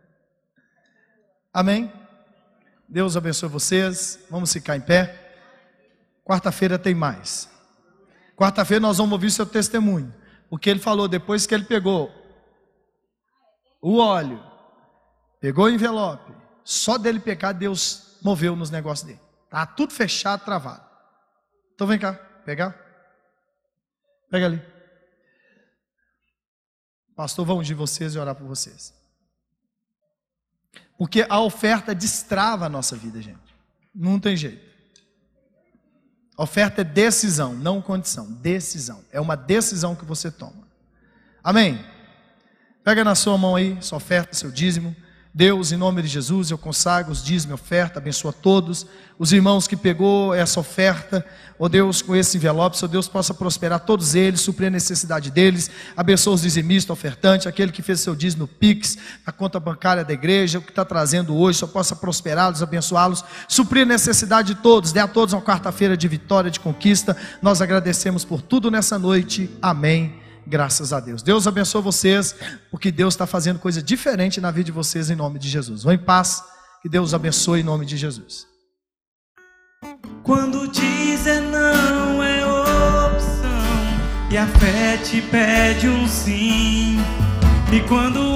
Amém? Deus abençoe vocês. Vamos ficar em pé. Quarta-feira tem mais. Quarta-feira nós vamos ouvir seu testemunho. O que ele falou depois que ele pegou o óleo, pegou o envelope. Só dele pecar, Deus moveu nos negócios dele. Tá tudo fechado, travado. Então vem cá, pegar. Pega ali. Pastor, vamos de vocês e orar por vocês. Porque a oferta destrava a nossa vida, gente. Não tem jeito. A oferta é decisão, não condição. Decisão. É uma decisão que você toma. Amém? Pega na sua mão aí, sua oferta, seu dízimo. Deus, em nome de Jesus, eu consagro os dízimos e oferta, abençoa todos. Os irmãos que pegou essa oferta, ó Deus, com esse envelope, seu Deus possa prosperar todos eles, suprir a necessidade deles. Abençoa os dizimistas, ofertantes, aquele que fez seu dízimo no Pix, na conta bancária da igreja, o que está trazendo hoje, só possa prosperá-los, abençoá-los, suprir a necessidade de todos. Dê a todos uma quarta-feira de vitória, de conquista. Nós agradecemos por tudo nessa noite. Amém. Graças a Deus. Deus abençoe vocês, porque Deus está fazendo coisa diferente na vida de vocês em nome de Jesus. Vão em paz, que Deus abençoe em nome de Jesus. Quando dizer não é opção e a fé te pede um sim, e quando